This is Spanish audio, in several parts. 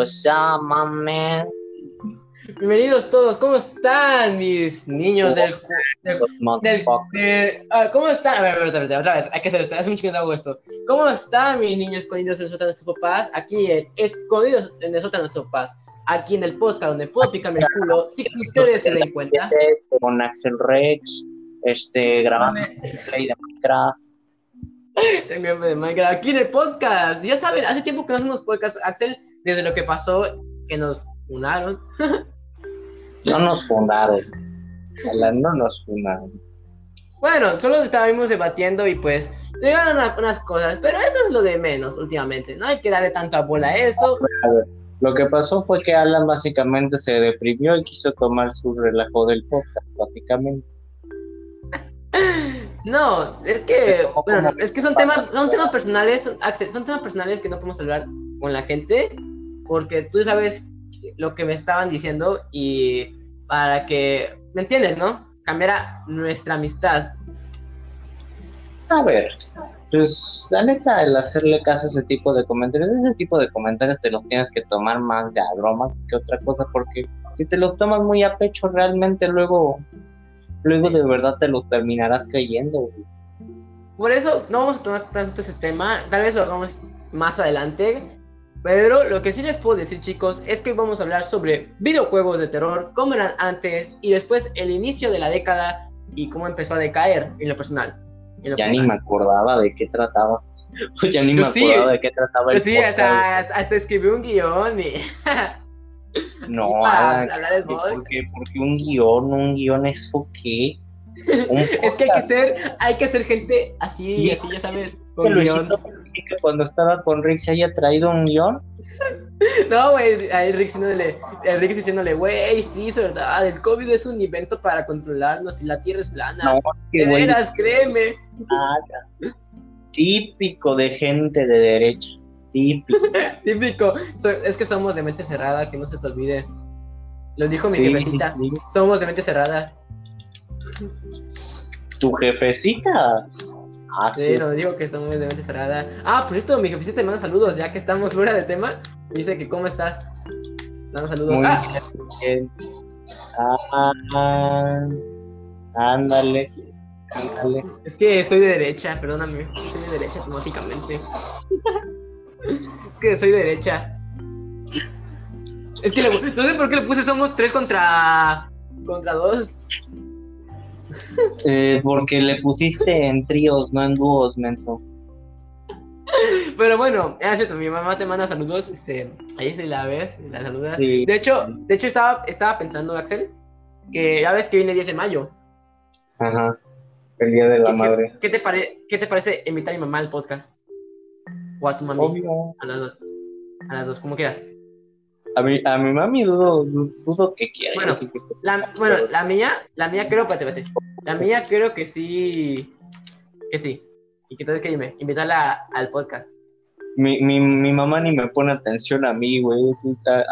What's up, man? Bienvenidos todos, ¿cómo están mis niños del... del, del- de- ah, ¿Cómo están? A ver, a ver, otra vez, otra vez, hay que hacer esto, hace un que hago esto. ¿Cómo están mis niños escondidos en el sótano de papás? Aquí en Escondidos en el sótano de papás. Aquí en el podcast donde puedo picarme el culo, si que ustedes se den cuenta. Con Axel Rex, este, grabando play de Minecraft. Tengo de Minecraft. Aquí en el podcast. Ya saben, hace tiempo que no hacemos podcast, Axel, desde lo que pasó, que nos unaron. No nos fundaron. No nos fundaron. Bueno, solo estábamos debatiendo y pues llegaron a- unas cosas, pero eso es lo de menos últimamente. No hay que darle tanta bola a eso. A ver, lo que pasó fue que Alan básicamente se deprimió y quiso tomar su relajo del podcast, básicamente. No, es que, bueno, no, es que son temas, son temas personales, son, son temas personales que no podemos hablar con la gente, porque tú sabes lo que me estaban diciendo y para que, ¿me entiendes, no? Cambiara nuestra amistad. A ver, pues la neta, el hacerle caso a ese tipo de comentarios, ese tipo de comentarios te los tienes que tomar más de a broma que otra cosa, porque si te los tomas muy a pecho, realmente luego, luego de verdad te los terminarás creyendo. güey. Por eso no vamos a tomar tanto ese tema, tal vez lo hagamos más adelante. Pero lo que sí les puedo decir, chicos, es que hoy vamos a hablar sobre videojuegos de terror, cómo eran antes y después el inicio de la década y cómo empezó a decaer en lo personal. en lo Ya ni me acordaba de qué trataba. ya ni Yo me sí. acordaba de qué trataba el Pues sí, hasta, hasta escribí un guion y... No, para Alan, hablar del ¿por qué? Porque un guion, un guion es qué? Un Es que hay que ser, hay que ser gente así, Sí. así, ya sabes, con guion. Comunica cuando estaba con Rick se haya traído un guion. No, güey, a Rick diciéndole, a Rick diciéndole, güey, sí, es verdad, el COVID es un invento para controlarnos y la Tierra es plana. No, que güey, veras, créeme. nada. Típico de gente de derecha. Típico. Típico. Es que somos de mente cerrada, que no se te olvide. Lo dijo mi Sí, jefecita. sí. Somos de mente cerrada. Tu jefecita. Ah, Sí, sí. lo digo que somos de mente cerrada. Ah, por cierto, mi jefecita te manda saludos, ya que estamos fuera del tema. Dice que cómo estás. Manda saludos. Muy Ah, bien. Ah, ándale. Ándale. es que soy de derecha, perdóname. Soy de derecha automáticamente. es que soy de derecha. Es que le, no sé por qué le puse somos tres contra. contra dos. Eh, porque le pusiste en tríos, no en dúos, menso. Pero bueno, es cierto, mi mamá te manda saludos, este, ahí si la ves, la saludas. Sí. De hecho, de hecho estaba, estaba pensando, Axel, que ya ves que viene el 10 de mayo. Ajá. El día de la ¿Qué- madre. ¿Qué te, pare, ¿Qué te parece invitar a mi mamá al podcast? O a tu Obvio. a las dos. A las dos, como quieras. A mi, a mi mami dudo, dudo que quiera. Bueno, así que La, bueno, la mía, la mía creo, espérate, espérate. La mía creo que sí, que sí. Y que entonces que dime, invitarla al podcast. Mi, mi, mi mamá ni me pone atención a mí, güey.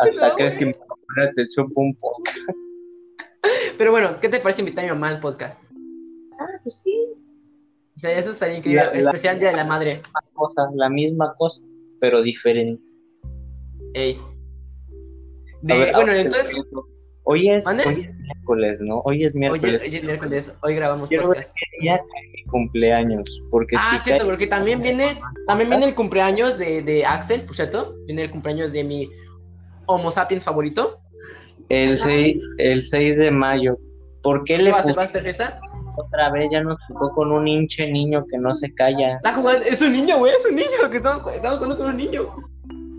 Hasta No, crees que me pone atención por un podcast. Pero bueno, ¿qué te parece invitar a mi mamá al podcast? Ah, pues sí. O sea, eso estaría increíble. La- la- Especial Día de la Madre. Cosa, la misma cosa, pero diferente. Ey. A De- ver, bueno, entonces, Hoy es, hoy es miércoles, ¿no? Hoy es miércoles. hoy es miércoles, hoy grabamos Quiero podcast. cae mi cumpleaños. Porque Ah, si cierto, porque también viene, también viene el cumpleaños de, de Axel, por cierto. Viene el cumpleaños de mi Homo sapiens favorito. el, 6, el 6 de mayo. ¿Por qué ¿Qué le va a hacer? puso ¿Va a hacer fiesta? otra vez? Ya nos tocó con un hinche niño que no se calla. Está jugando, es un niño, güey, es un niño, que estamos, estamos jugando con un niño.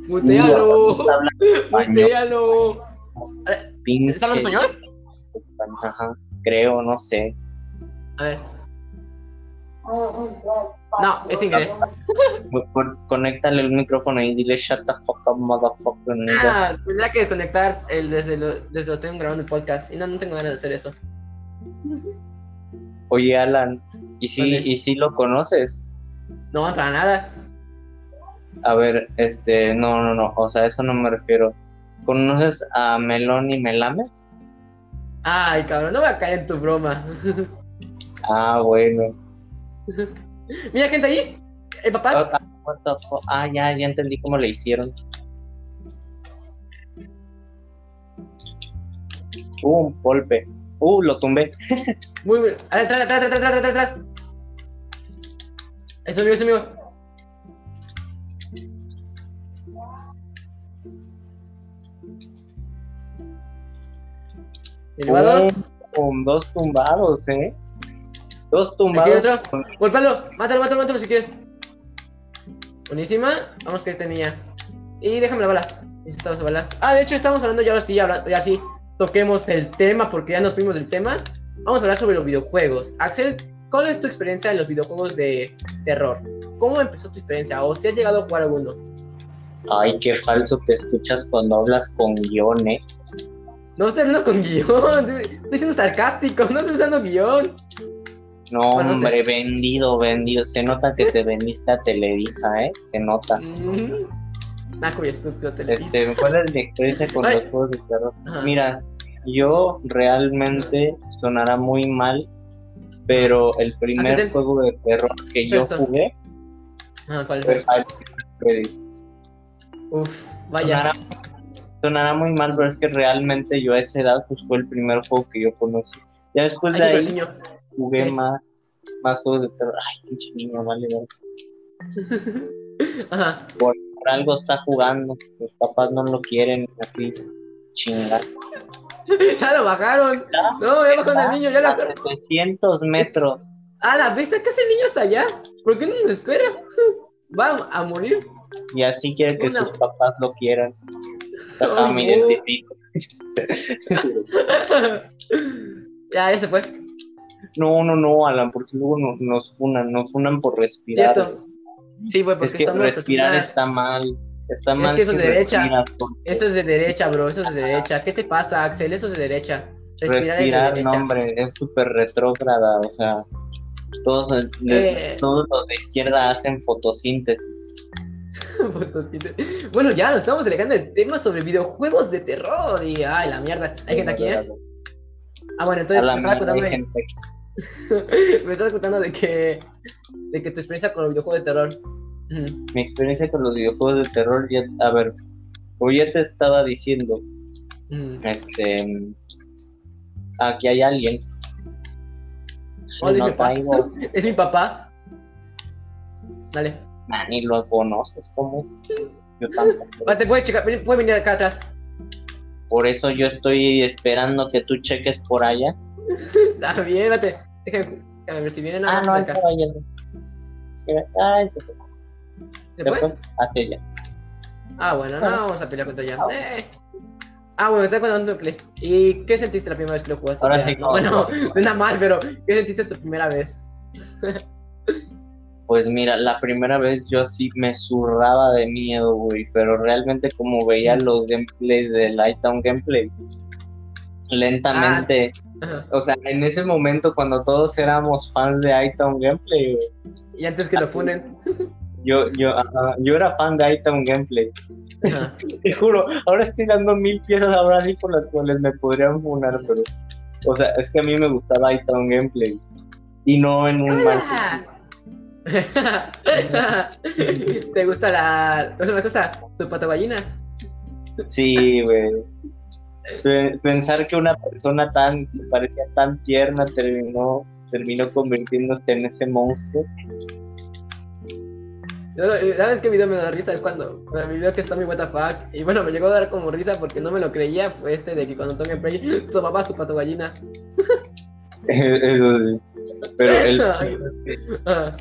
Mutealo. está hablando español. Mutealo. Pinche ¿Está hablando español? Ajá, creo, no sé. A ver. No, es inglés. Con- Conéctale el micrófono y dile shut the fuck up, motherfucker. nigga". Ah, tendría que desconectar el desde lo, desde lo tengo grabando el podcast. Y no, no tengo ganas de hacer eso. Oye, Alan, ¿y si. ¿y si lo conoces? No, para nada. A ver, este, no, no, no, o sea, eso no me refiero. ¿Conoces a Melón y Melames? Ay, cabrón, no me caer en tu broma. ah, bueno. Mira, gente ahí. El papá. Oh, ah, ya, ya entendí cómo le hicieron. Uh, un golpe. Uh, lo tumbé. Muy bien. Atrás, atrás, atrás, atrás, atrás, atrás. Eso mío, eso mío. ¿Elevador? Con dos tumbados, ¿eh? Dos Aquí tumbados. otro. Golpalo, mátalo, mátalo, mátalo si quieres. Buenísima. Vamos que tenía. Y déjame las balas. Necesito las balas. Ah, de hecho estamos hablando ya ahora sí, ahora, ya sí. Toquemos el tema porque ya nos fuimos del tema. Vamos a hablar sobre los videojuegos. Axel, ¿cuál es tu experiencia en los videojuegos de terror? ¿Cómo empezó tu experiencia? ¿O si has llegado a jugar alguno? Ay, qué falso te escuchas cuando hablas con guion, ¿eh? No estoy hablando con guion. Estoy siendo sarcástico. No estoy usando guion. No, Bueno, hombre, vendido, vendido. Se nota que te vendiste a Televisa, ¿eh? Se nota. Mm. Naco y estúpido Televisa. Este, ¿Cuál es mi experiencia con Ay. los juegos de terror? Ajá. Mira, yo realmente sonará muy mal, pero el primer juego de terror que yo Esto. jugué Ah, ¿cuál fue. Uf, vaya. Sonará, sonará muy mal, pero es que realmente yo a esa edad pues, fue el primer juego que yo conocí. Ya después de Ay, ahí niño. jugué ¿Qué? más, más juegos de terror. Ay, pinche niño, vale, vale. Ajá. Por algo está jugando, los papás no lo quieren, así, chingar. Ya lo bajaron. No, ya bajaron al niño, ya lo A bajaron. 700 metros. Ah, la vista que el niño hasta allá. ¿Por qué no nos espera? Va a morir. Y así quiere que Una- sus papás lo quieran. Ajá, me no. identifico. ya, ya se fue. No, no, no, Alan, porque luego no- nos funan, nos funan por respirar. Cierto. Sí, güey, porque es que respirar está mal. Está Es mal que eso si es de derecha. porque Eso es de derecha, bro. Eso es de derecha. ¿Qué te pasa, Axel? Eso es de derecha. Respirar, Respirar, es de no, derecha. hombre, es súper retrógrada, o sea, todos, Eh. todos los de izquierda hacen fotosíntesis. Bueno, ya nos estamos delegando el tema sobre videojuegos de terror. Y ay, la mierda. ¿Hay gente aquí, eh? Ah, bueno, entonces me mierda, contando de, me estabas contando de que de que tu experiencia con los videojuegos de terror. Mi experiencia con los videojuegos de terror, ya, a ver, como ya te estaba diciendo, este, aquí hay alguien. Hola, no mi papá. Es mi papá. Dale. Nah, ni lo conoces, ¿cómo es? Yo tampoco. Vale, puedes checar, puedes venir acá atrás. Por eso yo estoy esperando que tú cheques por allá. Ah, bien, vete. Déjame, déjame ver si viene nada Ah, no, acá. Ay, se fue. ¿Se Se fue? fue hacia allá. Ah, bueno, no vamos a pelear contra ella. Eh. Ah, bueno, te contando que. ¿Y qué sentiste la primera vez que lo jugaste? Ahora O sea, sí, no, no. bueno, suena mal, pero ¿qué sentiste tu primera vez? Pues mira, la primera vez yo sí me zurraba de miedo, güey, pero realmente como veía los gameplays de Lighttown Gameplay, lentamente, Ajá. o sea, en ese momento cuando todos éramos fans de Lighttown Gameplay, güey, Y antes que lo funen. yo, yo, yo era fan de Lighttown Gameplay, Ajá. te juro, ahora estoy dando mil piezas ahora sí por las cuales me podrían funar, pero, o sea, es que a mí me gustaba Lighttown Gameplay, y no en un mal Ah. ¿Te gusta la. ¿Cómo se llama la cosa? Su pato gallina. Sí, güey. Pe- Pensar que una persona tan que parecía tan tierna terminó terminó convirtiéndose en ese monstruo. ¿Sabes qué video me da risa? Es cuando, cuando el video que está mi WTF y bueno, me llegó a dar como risa porque no me lo creía. Fue este de que cuando Tommy Play su papá su pato gallina. Eso sí. Pero. Ah,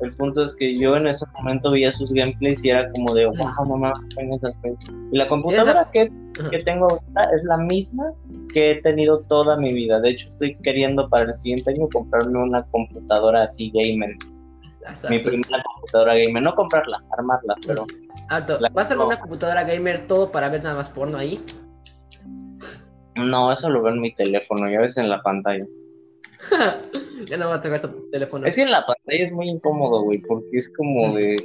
el punto es que yo en ese momento veía sus gameplays y era como de wow, no mames, ven esas cosas". Y la computadora que, que tengo ahorita es la misma que he tenido toda mi vida. De hecho, estoy queriendo para el siguiente año comprarme una computadora así gamer. Mi primera computadora gamer. No comprarla, armarla, pero Alto, la- ¿vas a armar una computadora gamer todo para ver nada más porno ahí? no, eso lo veo en mi teléfono, ya ves en la pantalla. Ya no va a tocar tu teléfono. Es que en la pantalla es muy incómodo, güey, porque es como de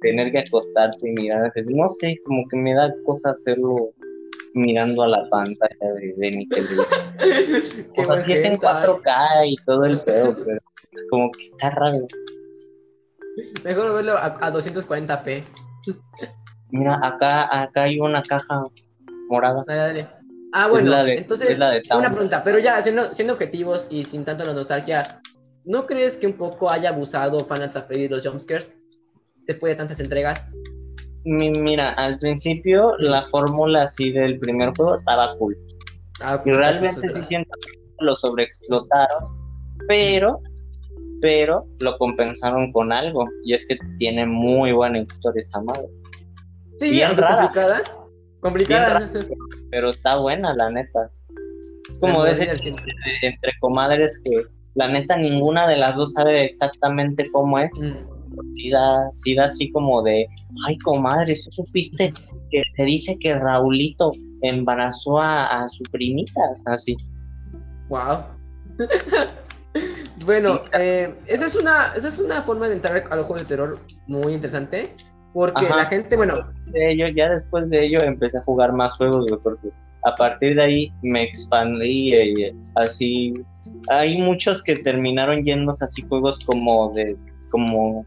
tener que acostarte y mirar. No sé, como que me da cosa hacerlo mirando a la pantalla de, de mi teléfono. O sea, sí es en hentai. 4K y todo el pedo, pero como que está raro. Mejor verlo a, a 240p. Mira, acá, acá hay una caja morada. Dale, dale. Ah, bueno, entonces, una pregunta, pero ya, siendo, siendo, objetivos y sin tanto la nostalgia, ¿no crees que un poco haya abusado Final Fantasy los jumpscares después de tantas entregas? Mira, al principio la fórmula así del primer juego estaba cool. Ah, y realmente sí siento que lo sobreexplotaron, pero, pero lo compensaron con algo, y es que tiene muy buena historia esa madre. Sí, bien rara. complicada. Complicada. pero está buena, la neta. Es como de ese entre comadres que la neta ninguna de las dos sabe exactamente cómo es. Mm. Sí, da, así como de, ay comadre, ¿sí supiste que se dice que Raulito embarazó a, su primita? Así. Wow. bueno, eh, esa, es una, esa es una forma de entrar a los juegos de terror muy interesante. Porque la gente, bueno. De ello, ya después de ello empecé a jugar más juegos, porque a partir de ahí me expandí y así. Hay muchos que terminaron yéndose así juegos como de. como.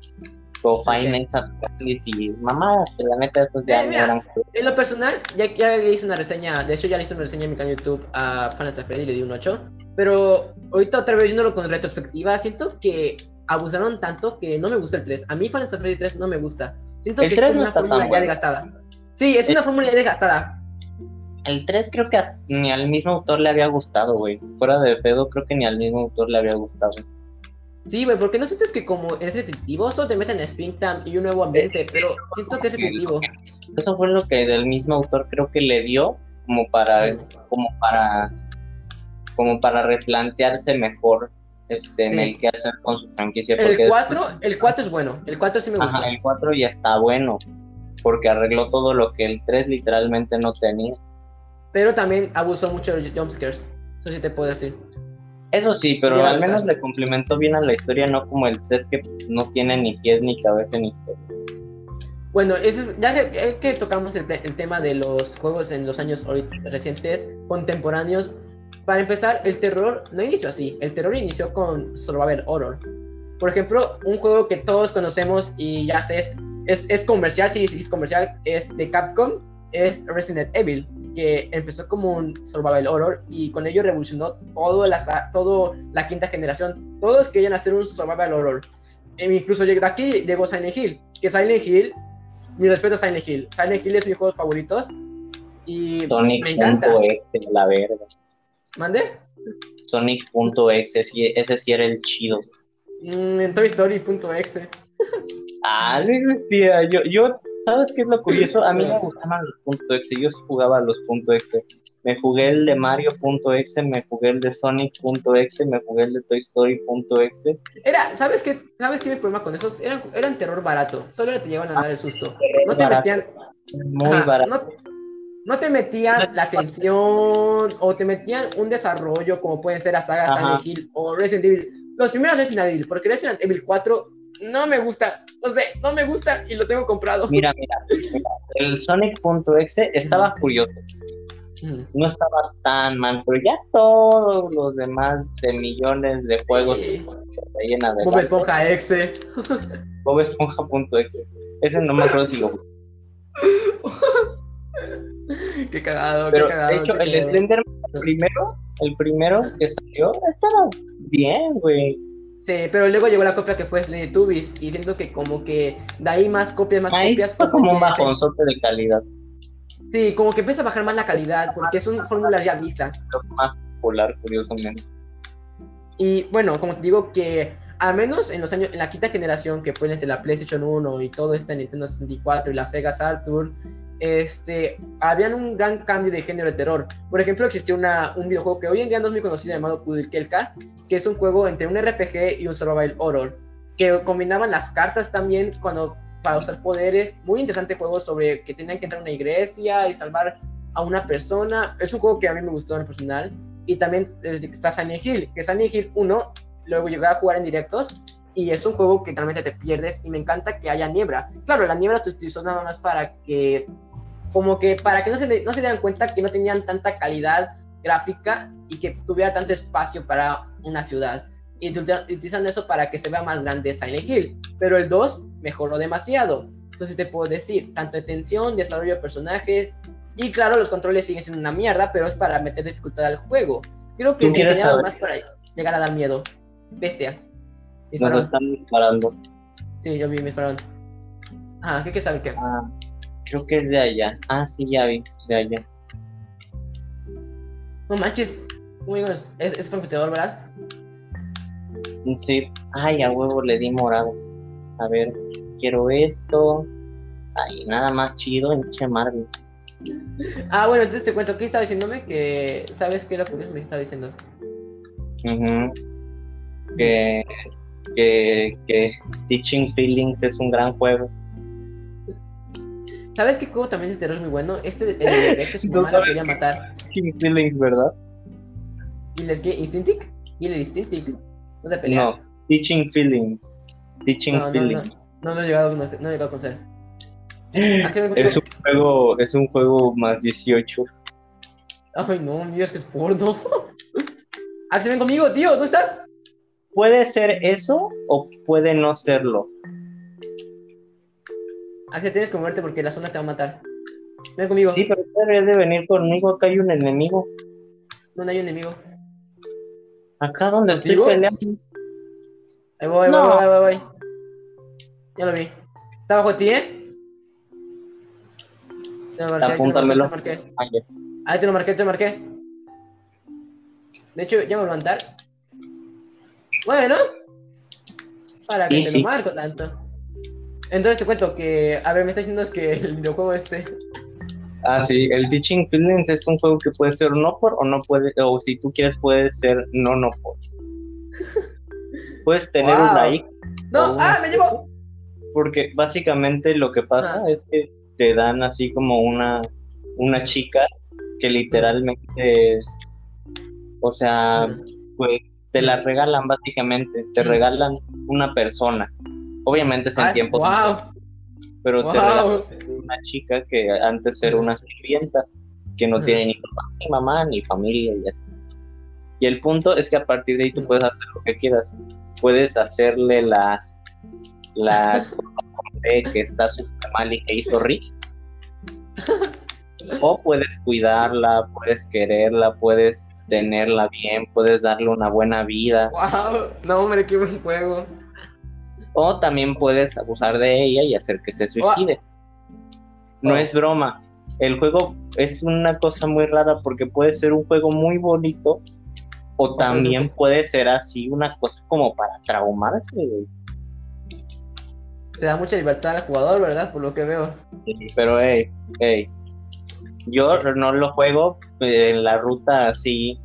como okay. y mamadas, que la neta esos ya eh, eran. En lo personal, ya, ya le hice una reseña, de hecho ya le hice una reseña en mi canal de YouTube a Final Freddy y le di un 8. Pero ahorita otra vez viéndolo con retrospectiva, siento que abusaron tanto que no me gusta el 3. A mí Final Freddy 3 no me gusta. Siento que es una fórmula ya desgastada. Sí, es una fórmula ya desgastada. El 3 creo que ni al mismo autor le había gustado, güey. Fuera de pedo, creo que ni al mismo autor le había gustado. Sí, güey, porque no sientes que como es repetitivo, solo te meten Springtime y un nuevo ambiente, pero siento que es repetitivo. Eso fue lo que del mismo autor creo que le dio como para, como para, como para replantearse mejor este, en el que hacer con su franquicia. El 4, el 4 es bueno, el 4 sí me gusta. Ajá, el 4 ya está bueno, porque arregló todo lo que el 3 literalmente no tenía. Pero también abusó mucho de los jumpscares, eso sí te puedo decir. Eso sí, pero al menos le complementó bien a la historia, no como el 3 que no tiene ni pies ni cabeza ni historia. Bueno, eso ya que, tocamos el, el, tema de los juegos en los años recientes, contemporáneos, para empezar, el terror no inició así. El terror inició con Survival Horror. Por ejemplo, un juego que todos conocemos y ya sé, es, es, comercial, sí, sí, es comercial, es de Capcom, es Resident Evil, que empezó como un Survival Horror y con ello revolucionó todo la, todo la quinta generación. Todos querían hacer un Survival Horror. E incluso de aquí llegó Silent Hill, que Silent Hill, mi respeto a Silent Hill. Silent Hill es mi juego favorito y me encanta. la verga. ¿Mande? Sonic.exe, ese sí era el chido. Mm, en Toy Story.exe. Ah, no existía. Yo, yo, ¿sabes qué es lo curioso? A mí me gustaban los .exe, yo jugaba los .exe. Me jugué el de Mario.exe, me jugué el de Sonic.exe, me jugué el de Toy Story.exe. Era, ¿sabes qué? ¿Sabes qué mi problema con esos? Eran, eran terror barato, solo te llevan a dar el susto. No te metían... Muy barato no te metían la atención o te metían un desarrollo como puede ser la saga Silent Hill o Resident Evil. Los primeros Resident Evil, porque Resident Evil 4 no me gusta, no sé, no me gusta y lo tengo comprado. Mira, mira, el Sonic.exe estaba curioso. No estaba tan mal, pero ya todos los demás de millones de juegos sí. llena de Bob Esponja exe. Bob Esponja.exe. Ese no me acuerdo si lo qué cagado, qué cagado. De hecho, el Slenderman primero, el primero que salió, estaba bien, güey. Sí, pero luego llegó la copia que fue Tubis y siento que como que de ahí más copias, más copias. Fue como un bajonzote de calidad. Sí, como que empieza a bajar más la calidad porque son fórmulas ya vistas. Más popular, curiosamente. Y bueno, como te digo que al menos en los años, en la quinta generación que fue entre la PlayStation 1 y todo este Nintendo 64 y la Sega Saturn, este, habían un gran cambio de género de terror. Por ejemplo, existió una, un videojuego que hoy en día no es muy conocido llamado Kudelkelka, que es un juego entre un RPG y un survival horror, que combinaban las cartas también cuando para usar poderes. Muy interesante juego sobre que tenían que entrar a una iglesia y salvar a una persona. Es un juego que a mí me gustó en el personal. Y también está Silent Hill, que Silent Hill 1 luego llegué a jugar en directos y es un juego que realmente te pierdes y me encanta que haya niebla. Claro, la niebla se utilizó nada más para que como que para que no se, no se dieran cuenta que no tenían tanta calidad gráfica y que tuviera tanto espacio para una ciudad. Y utilizan eso para que se vea más grande Silent Hill. Pero el 2 mejoró demasiado. Entonces te puedo decir, tanto de tensión, desarrollo de personajes, Y claro, los controles siguen siendo una mierda, pero es para meter dificultad al juego. Creo que ¿Tú quieres diseñado saber? más para llegar a dar miedo. Bestia. Nos están disparando. Sí, yo vi, me dispararon. Ajá, ¿qué quieres saber qué? Ah, creo que es de allá. Ah, sí, ya vi, de allá. No manches. Bueno, es, es computador, ¿verdad? Sí. Ay, a huevo le di morado. A ver, quiero esto. Ay, nada más chido en Che Marvel. Ah, bueno, entonces te cuento, ¿qué estaba diciéndome? Que, ¿sabes qué era que me estaba diciendo? Ujú. Que, que, que Teaching Feelings es un gran juego. ¿Sabes qué juego también de terror es muy bueno? Este el de que su mamá quería matar. Teaching Feelings, ¿verdad? ¿Killer qué? ¿Instinctic? ¿Killer Instinctic? No se peleas. No, Teaching Feelings. Teaching No, Feelings. no, no, he llegado, no, he llegado a conocer. ¿A qué me Es un juego, es un juego más 18. Ay, no, Dios, que es porno. Axel, ven conmigo, tío, ¿dónde estás? Puede ser eso o puede no serlo. Axel, tienes que moverte porque la zona te va a matar. Ven conmigo, Sí, pero tú deberías de venir conmigo. Acá hay un enemigo. ¿dónde hay un enemigo? Acá donde estoy peleando. Ahí voy, ahí No. voy, ahí voy, ahí voy. Ya lo vi. ¿Está bajo de ti, eh? Te lo marqué, te lo marqué, Apúntamelo. te lo marqué. Ahí te lo marqué, te lo marqué. De hecho, ya me voy a levantar. Bueno. ¿Para que Sí, te sí. lo marco tanto? Entonces te cuento que, a ver, me está diciendo que el videojuego este. Ah, sí, el Teaching Feelings es un juego que puede ser no por o no puede, o si tú quieres puede ser no no por. Puedes tener Wow. un like, ¡No! ¡Ah! ¡Me llevó! porque básicamente lo que pasa Ah. es que te dan así como una, una chica que literalmente es, o sea, pues te la regalan básicamente, te regalan una persona. Obviamente es en Ay, tiempo, ¡Wow! pero te regalan una chica que antes era una sirvienta, que no tiene ni papá, ni mamá, ni familia y así. Y el punto es que a partir de ahí tú puedes hacer lo que quieras. Puedes hacerle la la que está súper mal y que hizo Rick. O puedes cuidarla, puedes quererla, puedes tenerla bien, puedes darle una buena vida. ¡Wow! No, hombre, qué buen juego. O también puedes abusar de ella y hacer que se suicide. No es broma. El juego es una cosa muy rara porque puede ser un juego muy bonito o también puede ser así una cosa como para traumarse. güey. Te da mucha libertad al jugador, ¿verdad? Por lo que veo. Pero hey, hey, yo no lo juego en la ruta así,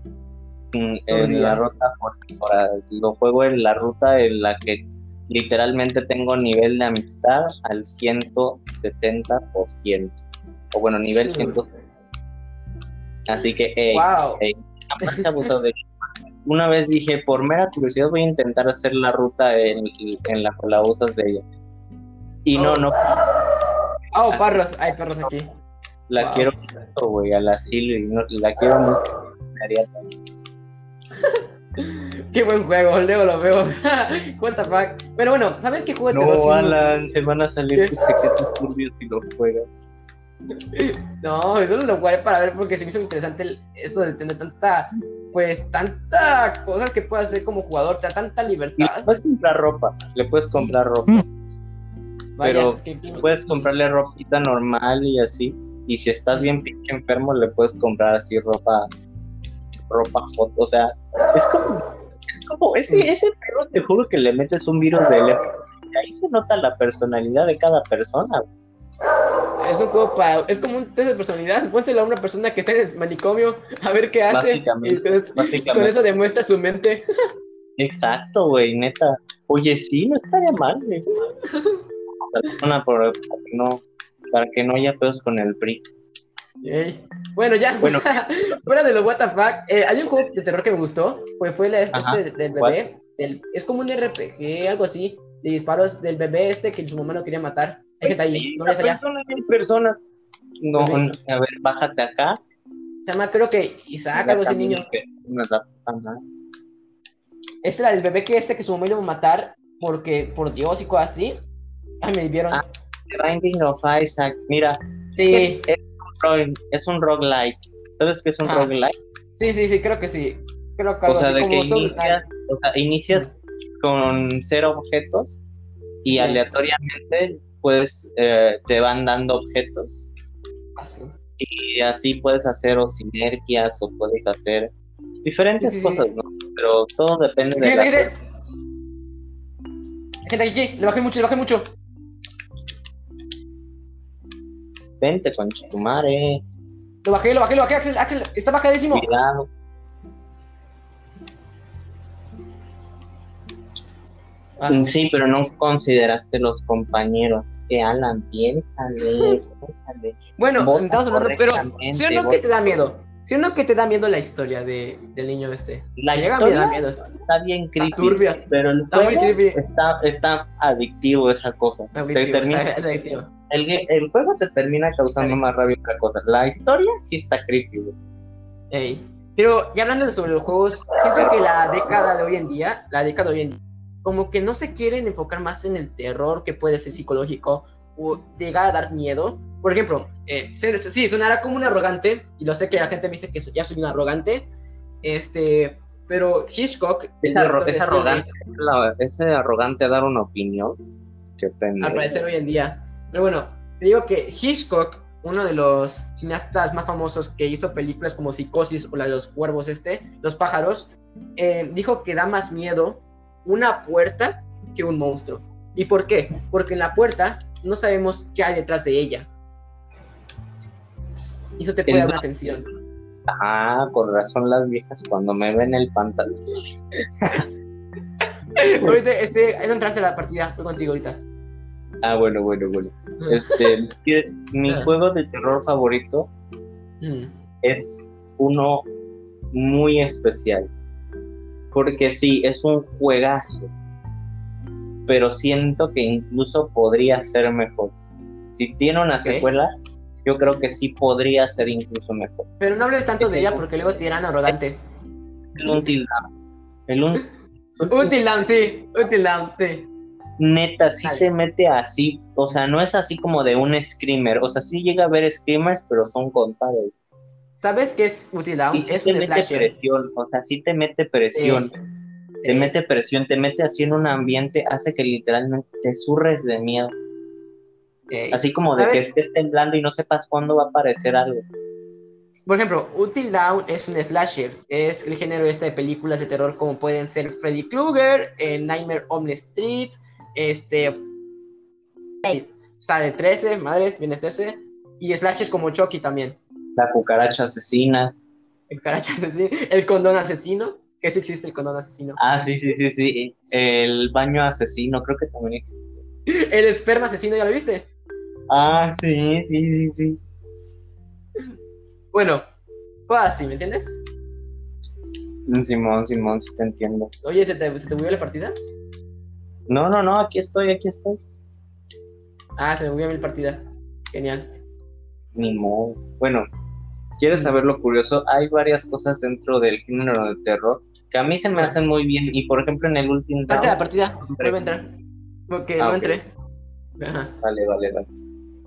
mm, en la ruta lo juego en la ruta en la que literalmente tengo nivel de amistad al 160%. O bueno, nivel Sí. 100. Así que, hey, ¡Wow! hey, jamás abusado de Una vez dije, por mera curiosidad voy a intentar hacer la ruta en, en la que la usas de ella. Y no, Oh. no, ¡Oh, perros! Hay perros aquí. La Wow. quiero mucho, güey, a la Silvi, no, la quiero mucho. ¡Qué buen juego! Luego lo veo. What the fuck. Pero bueno, ¿sabes qué juego No, es muy- Alan, se van a salir tus secretos turbios si los juegas. No, yo no lo jugaré para ver porque se me hizo interesante eso de tener tanta, pues, tanta cosas que puedes hacer como jugador, te da tanta libertad. le puedes comprar ropa, le puedes comprar ropa. Vaya, pero Puedes comprarle ropita normal y así. Y si estás bien pinche enfermo, le puedes comprar así ropa, ropa hot. O sea, es como, es como, ese, ese perro te juro que le metes un virus de. Y ahí se nota la personalidad de cada persona. es un juego para, es como un test de personalidad. Pónselo a una persona que está en el manicomio a ver qué hace. Básicamente, Y con, con Básicamente. eso demuestra su mente. Exacto, güey, neta. Oye, sí, no estaría mal, güey. Persona por- que no, para que no haya pedos con el PRI. Bueno, ya, Bueno. fuera de lo what the fuck, eh, hay un juego de terror que me gustó, pues fue la, este del bebé, del- es como un RPG, algo así, de disparos del bebé este que su mamá no quería matar. Hay gente ahí, no vayas allá. Persona. No, no, a ver, bájate acá. Se llama, creo que Isaac, algo así, niño. No da- ajá. Es la del bebé que este que su mamá iba a matar porque, por Dios y cosas así. Ay, me vieron. Ah. The Binding of Isaac. Mira, sí, es es un roguelike. ¿Sabes qué es un Ah. roguelike? Sí, sí, sí, creo que sí. Creo que O sea, así de que inicias, o sea, inicias con cero objetos y Sí. aleatoriamente pues eh, te van dando objetos Ah, sí. y así puedes hacer o sinergias o puedes hacer diferentes Sí, sí, sí. cosas, ¿no? Pero todo depende de Gente, la gente. Gente, aquí, le bajé mucho, le bajé mucho. Vente con Chitumare, Lo bajé, lo bajé, lo bajé, Axel, Axel, está bajadísimo. cuidado. Ah, Sí, pero no consideraste los compañeros. Es que Alan, piénsale, piénsale. Bueno, Vota estamos hablando, pero ¿sí o no que te da miedo? ¿Sí o no que te da miedo la historia de, del niño este? La llega a historia dar miedo. está bien creepy, turbia. pero el Está muy creepy. está, está adictivo esa cosa. Te Adictivo, termina- está adictivo. El, el juego te termina causando Está más rabia que otra cosa. La historia sí está creepy, güey. Ey. Pero ya hablando sobre los juegos, siento que la década de hoy en día, la década de hoy en día, como que no se quieren enfocar más en el terror que puede ser psicológico o llegar a dar miedo. Por ejemplo, eh, sí, sí, sonará como un arrogante, y lo sé que la gente me dice que ya soy un arrogante, este, pero Hitchcock, Es, arro- es arrogante, la- ese arrogante a dar una opinión. Pena. al parecer hoy en día. Pero bueno, te digo que Hitchcock, uno de los cineastas más famosos que hizo películas como Psicosis o la de los cuervos este, los pájaros, eh, dijo que da más miedo una puerta que un monstruo. ¿Y por qué? Porque en la puerta no sabemos qué hay detrás de ella. Y eso te puede dar una tensión. Ah, por razón las viejas cuando me ven el pantalón. Ahorita, este, ahí no entraste a la partida, fue contigo ahorita. Ah, bueno, bueno, bueno. Este, que- mi Ah. juego de terror favorito Mm. es uno muy especial. Porque sí, es un juegazo. Pero siento que incluso podría ser mejor. Si tiene una secuela, yo creo que sí podría ser incluso mejor. Pero no hables tanto de ella porque luego te dirán arrogante. El Until. El un... Lam, sí, Lam, sí. Neta, sí Dale. te mete así. O sea, no es así como de un screamer. O sea, sí llega a haber screamers, pero son contados. ¿Sabes qué es Lam? Y sí Es te un mete slasher. presión. O sea, sí te mete presión. te Eh, mete presión, te mete así en un ambiente, hace que literalmente te surres de miedo. eh, Así como de que estés temblando y no sepas cuándo va a aparecer algo. Por ejemplo, Until Dawn es un slasher. Es el género este de películas de terror como pueden ser Freddy Krueger, eh, Nightmare on the Street, este... Está de 13, madres, viene 13. Y slashers como Chucky también. La cucaracha asesina. El caracha asesino, el condón asesino, que sí existe el condón asesino. Ah, sí, sí, sí, sí. El baño asesino, creo que también existe. El esperma asesino, ¿ya lo viste? Ah, sí, sí, sí, sí. Bueno, cosas así, ¿me entiendes? Simón, Simón, sí te entiendo. Oye, ¿se te, ¿se te movió la partida? No, no, no, aquí estoy, aquí estoy. Ah, se me movió mi partida. Genial. Ni modo. Bueno, ¿quieres saber lo curioso? Hay varias cosas dentro del género de terror que a mí se me Ah. hacen muy bien. Y por ejemplo, en el último Parte de la partida, vuelve a entrar. Porque Ah, no ok. entré. Ajá. Vale, vale, vale.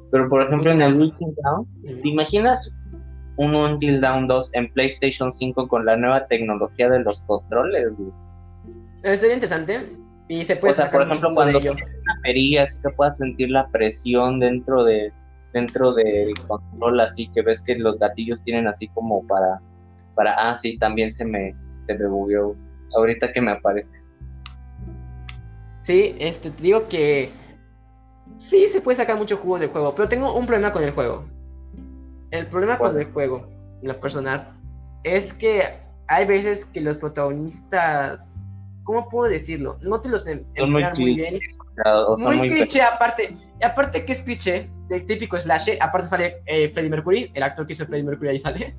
Pero por ejemplo, en el Until Dawn, ¿te imaginas un Until Dawn 2 en PlayStation 5 con la nueva tecnología de los controles? Eh, Sería interesante. Y se puede O sea, sacar por ejemplo, jugo de cuando ello. tienes una perilla, así que puedas sentir la presión dentro de dentro del control, así que ves que los gatillos tienen así como para, para, ah, sí, también se me, se me bugueó. Ahorita que me aparezca. Sí, este, te digo que sí se puede sacar mucho jugo del juego, pero tengo un problema con el juego. El problema con el juego, en lo personal, es que hay veces que los protagonistas, ¿cómo puedo decirlo? No te los em- Son muy muy bien. O son Muy, muy cliché aparte. Y aparte que es cliché, del típico slasher, aparte sale eh, Freddie Mercury, el actor que hizo Freddie Mercury ahí sale.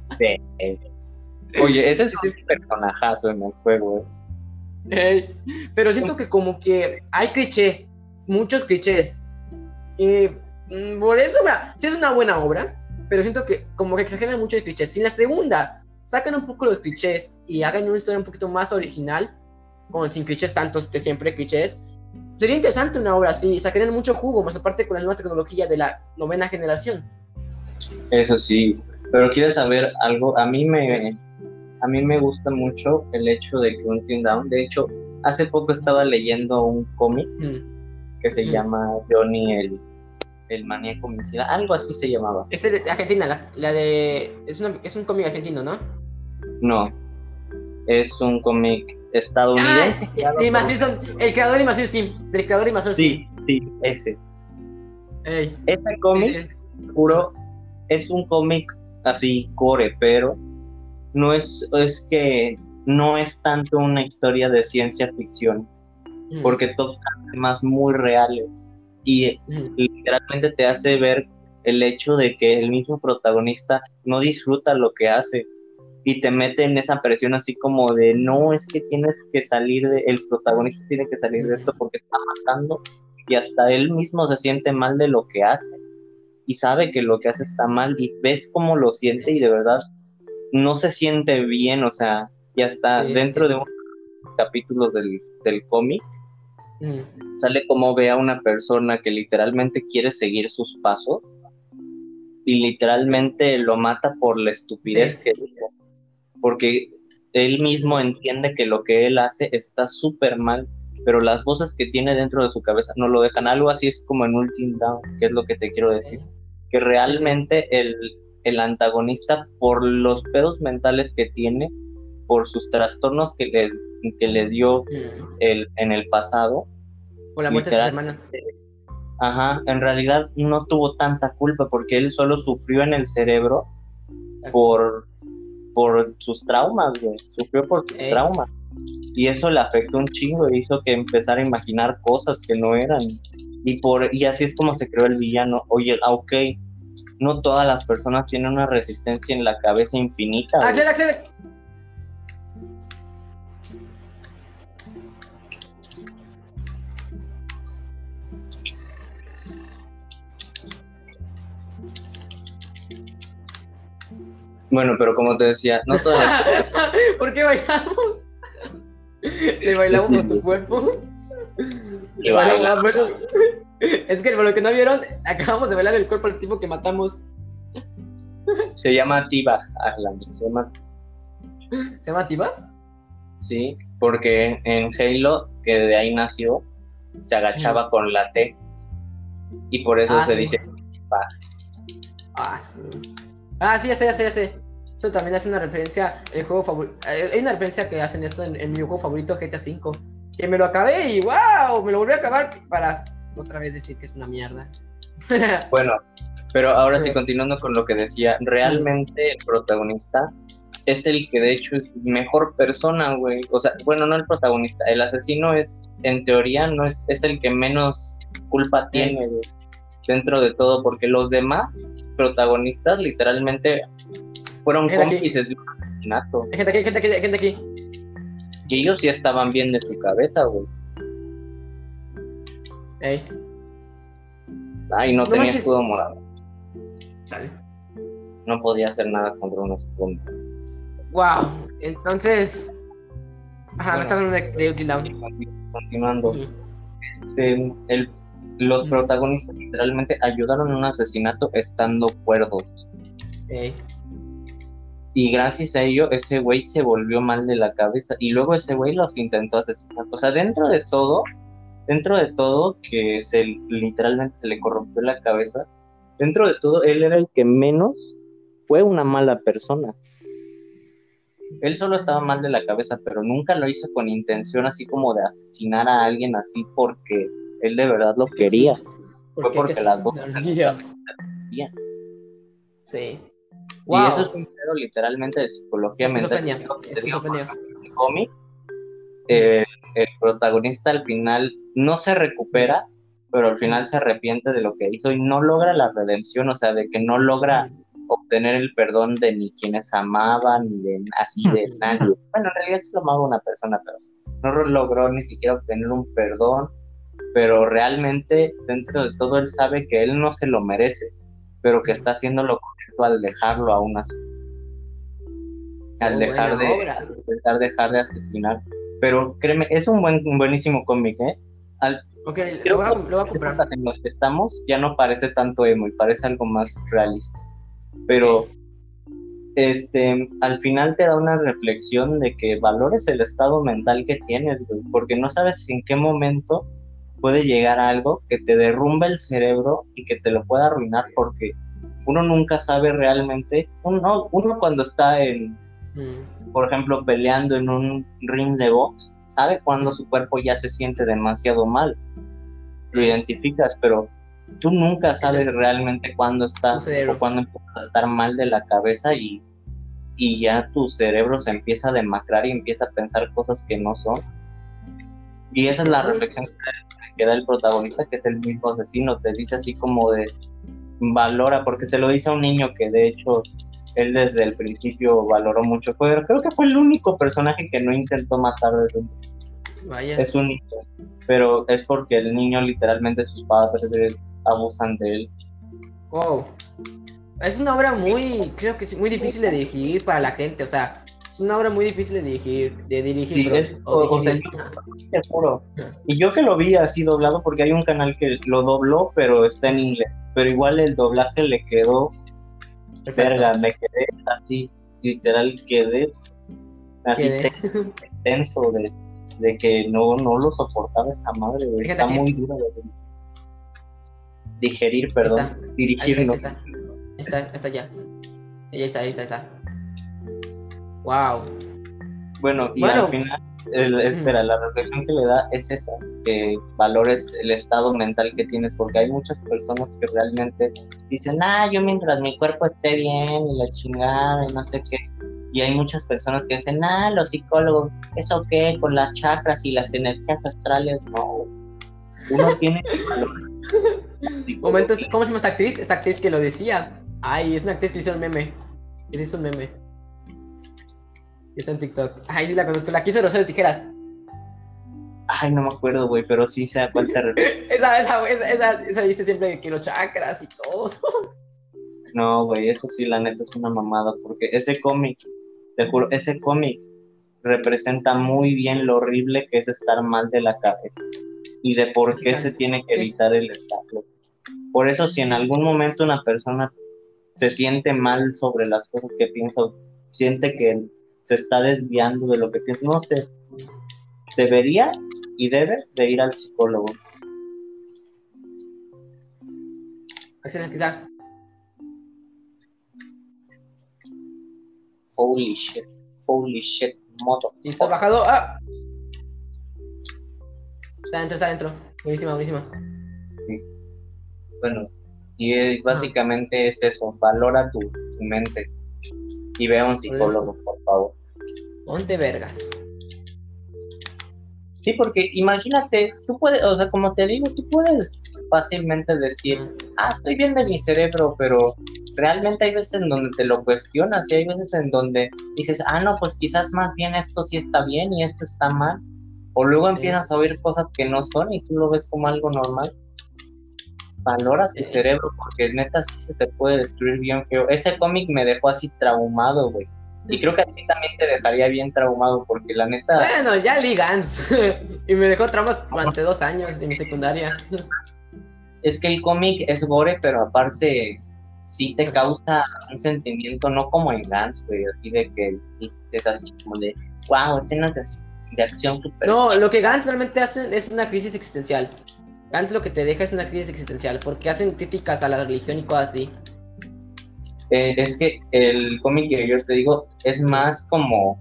Oye, ese es un personajazo en el juego, ¿eh? Pero siento que como que hay clichés, muchos clichés. Y mm, por eso, mira, sí es una buena obra, pero siento que como que exageran mucho de clichés. Si en la segunda sacan un poco los clichés y hagan una historia un poquito más original, con sin clichés tantos de siempre clichés, sería interesante una obra así, sacarían mucho jugo, más aparte con la nueva tecnología de la novena generación. Eso sí, pero quieres saber algo, a mí me a mí me gusta mucho el hecho de que un Down, de hecho, hace poco estaba leyendo un cómic mm. que se mm. llama Johnny el, el maníaco homicida, algo así se llamaba. Es de Argentina, la, de es, es un cómic argentino, ¿no? No, es un cómic estadounidense. Ah, el creador de del creador de Sí, sí, ese. Este cómic, es un cómic así, core, pero no es, es que no es tanto una historia de ciencia ficción, mm. porque toca temas muy reales y mm. literalmente te hace ver el hecho de que el mismo protagonista no disfruta lo que hace y te mete en esa presión así como de no es que tienes que salir de el protagonista tiene que salir de esto porque está matando y hasta él mismo se siente mal de lo que hace y sabe que lo que hace está mal y ves cómo lo siente y de verdad no se siente bien, o sea, ya está dentro de unos capítulos del, del cómic, mm. sale como ve a una persona que literalmente quiere seguir sus pasos y literalmente lo mata por la estupidez que dijo, porque él mismo entiende que lo que él hace está súper mal, pero las voces que tiene dentro de su cabeza no lo dejan. Algo así es como en Ultimate Down, que es lo que te quiero decir. Que realmente el, el antagonista por los pedos mentales que tiene, por sus trastornos que le, que le dio mm. el, en el pasado. Por la muerte de sus hermanas. Ajá, en realidad no tuvo tanta culpa porque él solo sufrió en el cerebro por, por sus traumas, güey. Sufrió por sus traumas. Y eso le afectó un chingo e hizo que empezara a imaginar cosas que no eran. Y, por, y así es como se creó el villano. Oye, ah, ok, no todas las personas tienen una resistencia en la cabeza infinita. Axel, Axel. Bueno, pero como te decía, no todas las... ¿Por qué bailamos? ¿Le bailamos con su cuerpo? Y bailamos. Es que por lo que no vieron, acabamos de velar el cuerpo del tipo que matamos. Se llama Tiba, Se llama. ¿Se llama Tibas? Sí, porque en Halo, que de ahí nació, se agachaba con la T. Y por eso ah, se dice Ah, sí. Ah, sí, ya sé, ya sé, ya sé. Eso también hace una referencia el juego favorito. Eh, hay una referencia que hacen esto en, en mi juego favorito, GTA V. Que me lo acabé y wow, me lo volví a acabar para otra vez decir que es una mierda. bueno, pero ahora sí, continuando con lo que decía, realmente el protagonista es el que de hecho es mejor persona, güey. O sea, bueno, no el protagonista, el asesino es, en teoría, no es, es el que menos culpa tiene, güey, dentro de todo, porque los demás protagonistas literalmente fueron cómplices de un asesinato. Gente aquí, gente aquí, gente aquí. Y ellos sí estaban bien de su cabeza, güey. Ey. Ay, no, tenía escudo morado. No podía hacer nada contra un escudo Wow, entonces. Ajá, me hablando de, de Continuando. Este, el, los protagonistas literalmente ayudaron en un asesinato estando cuerdos. Y gracias a ello, ese güey se volvió mal de la cabeza. Y luego ese güey los intentó asesinar. O sea, dentro de todo, dentro de todo, que se literalmente se le corrompió la cabeza, dentro de todo, él era el que menos fue una mala persona. Él solo estaba mal de la cabeza, pero nunca lo hizo con intención así como de asesinar a alguien así porque él de verdad lo quería. Fue porque las dos Sí. Y eso es un pedo literalmente de psicología mental. El cómic, eh, el protagonista al final no se recupera, pero al final se arrepiente de lo que hizo y no logra la redención, o sea, de que no logra obtener el perdón de ni quienes amaban, ni de así de nadie. Bueno, en realidad lo amaba una persona, pero no logró ni siquiera obtener un perdón, pero realmente dentro de todo él sabe que él no se lo merece, pero que está haciendo lo correcto al dejarlo aún así. Al dejar de, intentar dejar de asesinar. Pero créeme, es un buen, un buenísimo cómic, ¿eh? ok, lo, voy a, comprar. En los que estamos ya no parece tanto emo y parece algo más realista. pero este, al final te da una reflexión de que valores el estado mental que tienes, porque no sabes en qué momento puede llegar algo que te derrumbe el cerebro y que te lo pueda arruinar, porque uno nunca sabe realmente, uno, uno cuando está en, mm. por ejemplo, peleando en un ring de box, sabe cuando mm. su cuerpo ya se siente demasiado mal, lo identificas, pero tú nunca sabes realmente cuándo estás o cuándo empiezas a estar mal de la cabeza y, y ya tu cerebro se empieza a demacrar y empieza a pensar cosas que no son. Y esa es la reflexión que da el protagonista, que es el mismo asesino, te dice así como de valora, porque se lo dice a un niño que de hecho él desde el principio valoró mucho. Fue, creo que fue el único personaje que no intentó matar desde un Vaya. Es único, pero es porque el niño literalmente sus padres abusan de él. Wow. Es una obra muy, creo que es muy difícil de dirigir para la gente, o sea, es una obra muy difícil de dirigir, de dirigir. o, Y yo que lo vi así doblado porque hay un canal que lo dobló, pero está en inglés. Pero igual el doblaje le quedó verga, me quedé así, literal quedé así tenso de, de, que no, no lo soportaba esa madre, Está muy duro de digerir, perdón, dirigirlo. Está, está, está, ya. Ahí está, ahí está, está. Wow. Bueno, y al final, espera, la reflexión que le da es esa, que valores el estado mental que tienes, porque hay muchas personas que realmente dicen, ah, yo mientras mi cuerpo esté bien y la chingada y no sé qué. Y hay muchas personas que dicen, ah, los psicólogos, ¿eso qué? Con las chakras y las energías astrales, no. Uno tiene que valorar Momentos, ¿cómo se llama esta actriz? Esta actriz que lo decía. Ay, es una actriz que hizo un meme. Que hizo un meme. Está en TikTok. Ay, sí la conozco. La quiso Rosario Tijeras. Ay, no me acuerdo, güey, pero sí sé a cuál te esa, esa, esa, esa, dice siempre que los chakras y todo. no, güey, eso sí, la neta es una mamada, porque ese cómic, te juro, ese cómic representa muy bien lo horrible que es estar mal de la cabeza y de por qué se tiene que evitar el estado. Por eso si en algún momento una persona se siente mal sobre las cosas que piensa, siente que se está desviando de lo que piensa, no sé, debería y debe de ir al psicólogo. Excelente, Holy shit, holy shit, modo. está bajado. ¡Ah! Está adentro, está adentro. Buenísima, buenísima. Bueno, y básicamente es eso, valora tu, mente y ve a un psicólogo, por favor. Ponte vergas. Sí, porque imagínate, tú puedes, o sea, como te digo, tú puedes fácilmente decir, ah, estoy bien de mi cerebro, pero realmente hay veces en donde te lo cuestionas y hay veces en donde dices, ah, no, pues quizás más bien esto sí está bien y esto está mal. O luego empiezas a oír cosas que no son y tú lo ves como algo normal. Valora tu cerebro porque neta sí se te puede destruir bien feo. Ese cómic me dejó así traumado, güey. Y creo que a ti también te dejaría bien traumado porque la neta... Bueno, ya Lee Gans. y me dejó trauma durante dos años mi secundaria. es que el cómic es gore, pero aparte sí te causa un sentimiento, no como en Gans, güey, así de que es así como de, wow, escenas de de acción super. No, lo que Gantz realmente hace es una crisis existencial. Gantz lo que te deja es una crisis existencial, porque hacen críticas a la religión y cosas así. Eh, es que el cómic que yo te digo es más como.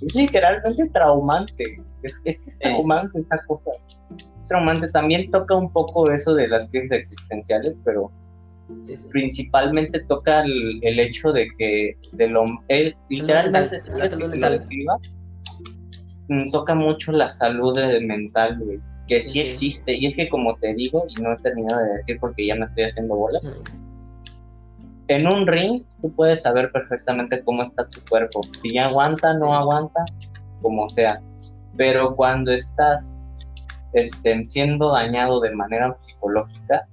Es literalmente traumante. Es, es que es traumante esta cosa. Es traumante. También toca un poco eso de las crisis existenciales, pero. principalmente toca el, hecho de que de lo él literalmente la salud mental. Mm, toca mucho la salud mental, güey, que sí, existe. Y es que como te digo, y no he terminado de decir porque ya me estoy haciendo bola, en un ring tú puedes saber perfectamente cómo está tu cuerpo, si ya aguanta, no aguanta, como sea. Pero cuando estás este, siendo dañado de manera psicológica,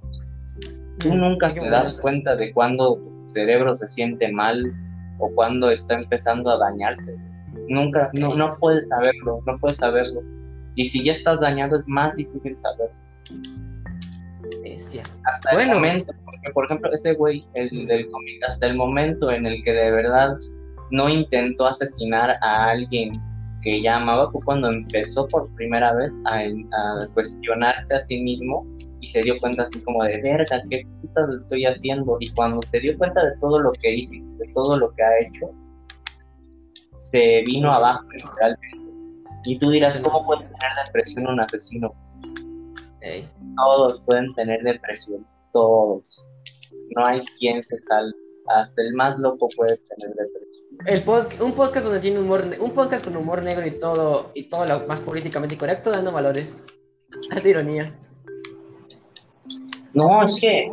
tú nunca te das cuenta de cuando tu cerebro se siente mal o cuando está empezando a dañarse. Nunca, no, no puedes saberlo, no puedes saberlo. Y si ya estás dañado es más difícil saberlo. Hasta el momento, porque por ejemplo ese güey, el del cómic, hasta el momento en el que de verdad no intentó asesinar a alguien que ya amaba fue cuando empezó por primera vez a, a cuestionarse a sí mismo y se dio cuenta así como de verga, qué putas estoy haciendo. Y cuando se dio cuenta de todo lo que hice, de todo lo que ha hecho, se vino abajo realmente. Y tú dirás, ¿cómo puede tener depresión un asesino? Todos pueden tener depresión, todos. No hay quien se salve. Hasta el más loco puede tener depresión. El un podcast donde tiene humor, un podcast con humor negro y todo, y todo lo más políticamente correcto, dando valores. Alta ironía. No, es que,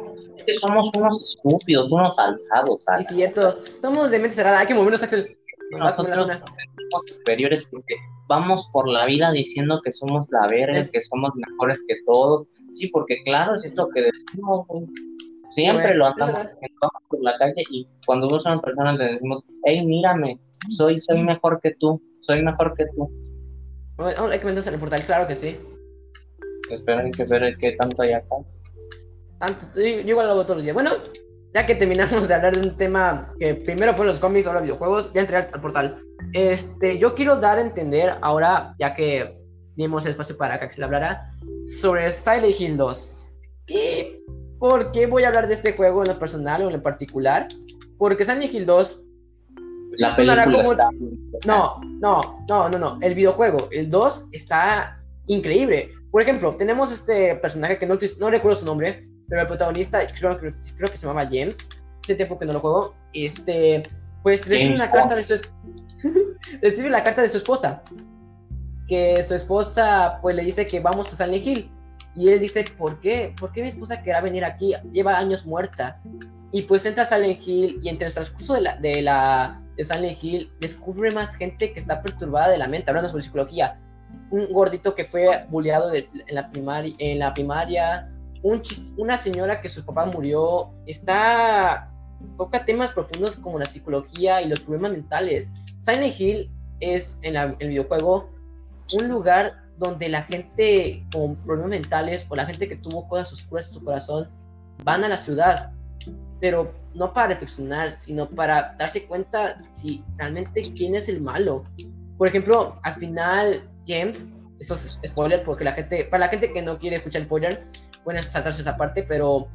somos unos estúpidos, unos alzados, Es cierto, somos de mente cerrada, hay que movernos, Axel. Nosotros somos superiores porque vamos por la vida diciendo que somos la verga, que somos mejores que todos. Sí, porque claro, es lo que decimos, Siempre lo andamos por la calle y cuando vemos a una persona le decimos, hey, mírame, soy, soy mejor que tú, soy mejor que tú. hay que meterse en el portal, claro que sí. Esperen que ver qué tanto hay acá. Antes, yo igual lo hago todos los días. Bueno, ya que terminamos de hablar de un tema que primero fue los cómics, ahora videojuegos, voy a entrar al portal. Este, yo quiero dar a entender ahora, ya que dimos espacio para que se hablara, sobre Silent Hill 2. ¿Y por qué voy a hablar de este juego en lo personal o en lo particular? Porque Silent Hill 2 la película como... está... No, no, no, no, no. El videojuego, el 2, está increíble. Por ejemplo, tenemos este personaje que no, no recuerdo su nombre, pero el protagonista, creo, creo que se llamaba James, hace tiempo que no lo juego, este, pues recibe una carta de su recibe la carta de su esposa, que su esposa pues le dice que vamos a Silent Hill, y él dice, ¿por qué? ¿Por qué mi esposa querrá venir aquí? Lleva años muerta. Y pues entra a Silent Hill y entre el transcurso de la, de la de Silent Hill descubre más gente que está perturbada de la mente, hablando sobre psicología. Un gordito que fue bulleado en, la primaria, en la primaria, una señora que su papá murió está toca temas profundos como la psicología y los problemas mentales. Silent Hill es en, el videojuego un lugar donde la gente con problemas mentales o la gente que tuvo cosas oscuras en su corazón van a la ciudad, pero no para reflexionar, sino para darse cuenta si realmente quién es el malo. Por ejemplo, al final James, esto es spoiler porque la gente, para la gente que no quiere escuchar spoiler, pueden saltarse esa parte, pero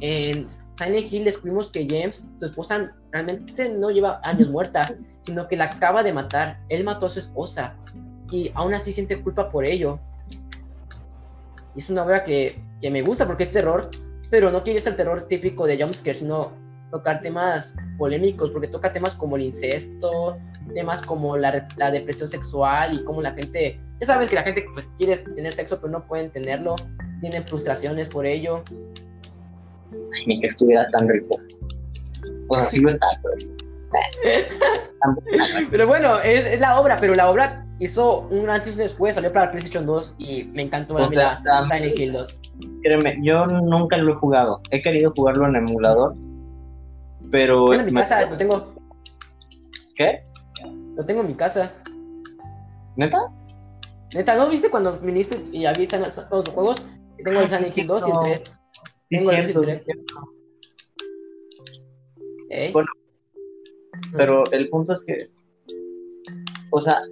en Silent Hill descubrimos que James, su esposa, realmente no lleva años muerta, sino que la acaba de matar. Él mató a su esposa y aún así siente culpa por ello. Y es una obra que, que me gusta porque es terror, pero no quiere ser terror típico de jumpscare, sino tocar temas polémicos, porque toca temas como el incesto, temas como la, la, depresión sexual y cómo la gente, ya sabes que la gente pues quiere tener sexo pero no pueden tenerlo, tienen frustraciones por ello. Ay, ni que estuviera tan rico. Pues así lo está. Pero, bueno, es, la obra, pero la obra hizo un antes y después, salió para PlayStation 2 y me encantó la, la Silent Hill 2. Créeme, yo nunca lo he jugado. He querido jugarlo en emulador, pero... en mi casa, lo tengo. ¿Qué? Lo tengo en mi casa. ¿Neta? Neta, ¿no viste cuando viniste y ya viste todos los juegos? Tengo el Silent Hill 2 y el 3. Sí, Tengo cierto, el 3. Bueno, pero el punto es que, o sea,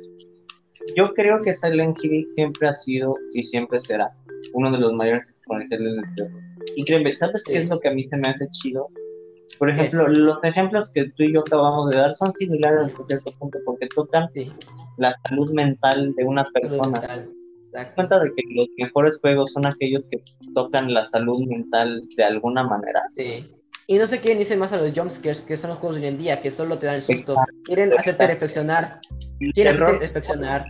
yo creo que Silent Hill siempre ha sido y siempre será uno de los mayores exponenciales del terror. Y créeme, ¿sabes qué es lo que a mí se me hace chido? Por ejemplo, los ejemplos que tú y yo acabamos de dar son similares hasta cierto punto porque tocan la salud mental de una persona. Te das cuenta de que los mejores juegos son aquellos que tocan la salud mental de alguna manera. Sí. Y no sé quién dice más a los jumpscares, que son los juegos de hoy en día, que solo te dan el susto. Quieren hacerte reflexionar. Quieren hacerte reflexionar.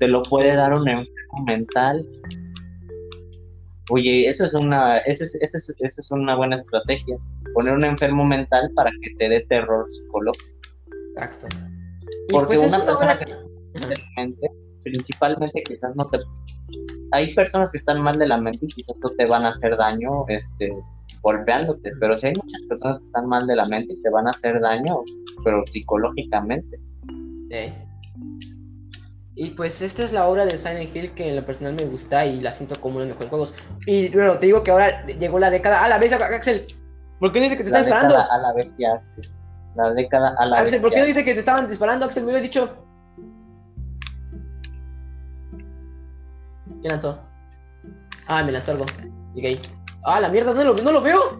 Te lo puede dar un enfermo mental. Oye, eso es una, eso es, eso es, eso es una buena estrategia. Poner un enfermo mental para que te dé terror psicológico. Exacto. Porque pues una persona que principalmente quizás no te hay personas que están mal de la mente y quizás no te van a hacer daño este golpeándote, pero si hay muchas personas que están mal de la mente y te van a hacer daño, pero psicológicamente. Y pues esta es la obra de Silent Hill que en lo personal me gusta y la siento como uno de los mejores juegos. Y bueno, te digo que ahora llegó la década. ¡Ah, la vez, Axel! ¿Por qué no dice que te La están disparando? a la bestia, Axel. La década a la Axel, ¿por qué no dice que te estaban disparando? Axel, me hubieras dicho. ¿Qué lanzó? Ah, me lanzó algo. Llegué ahí. Ah, la mierda, no lo, no lo veo.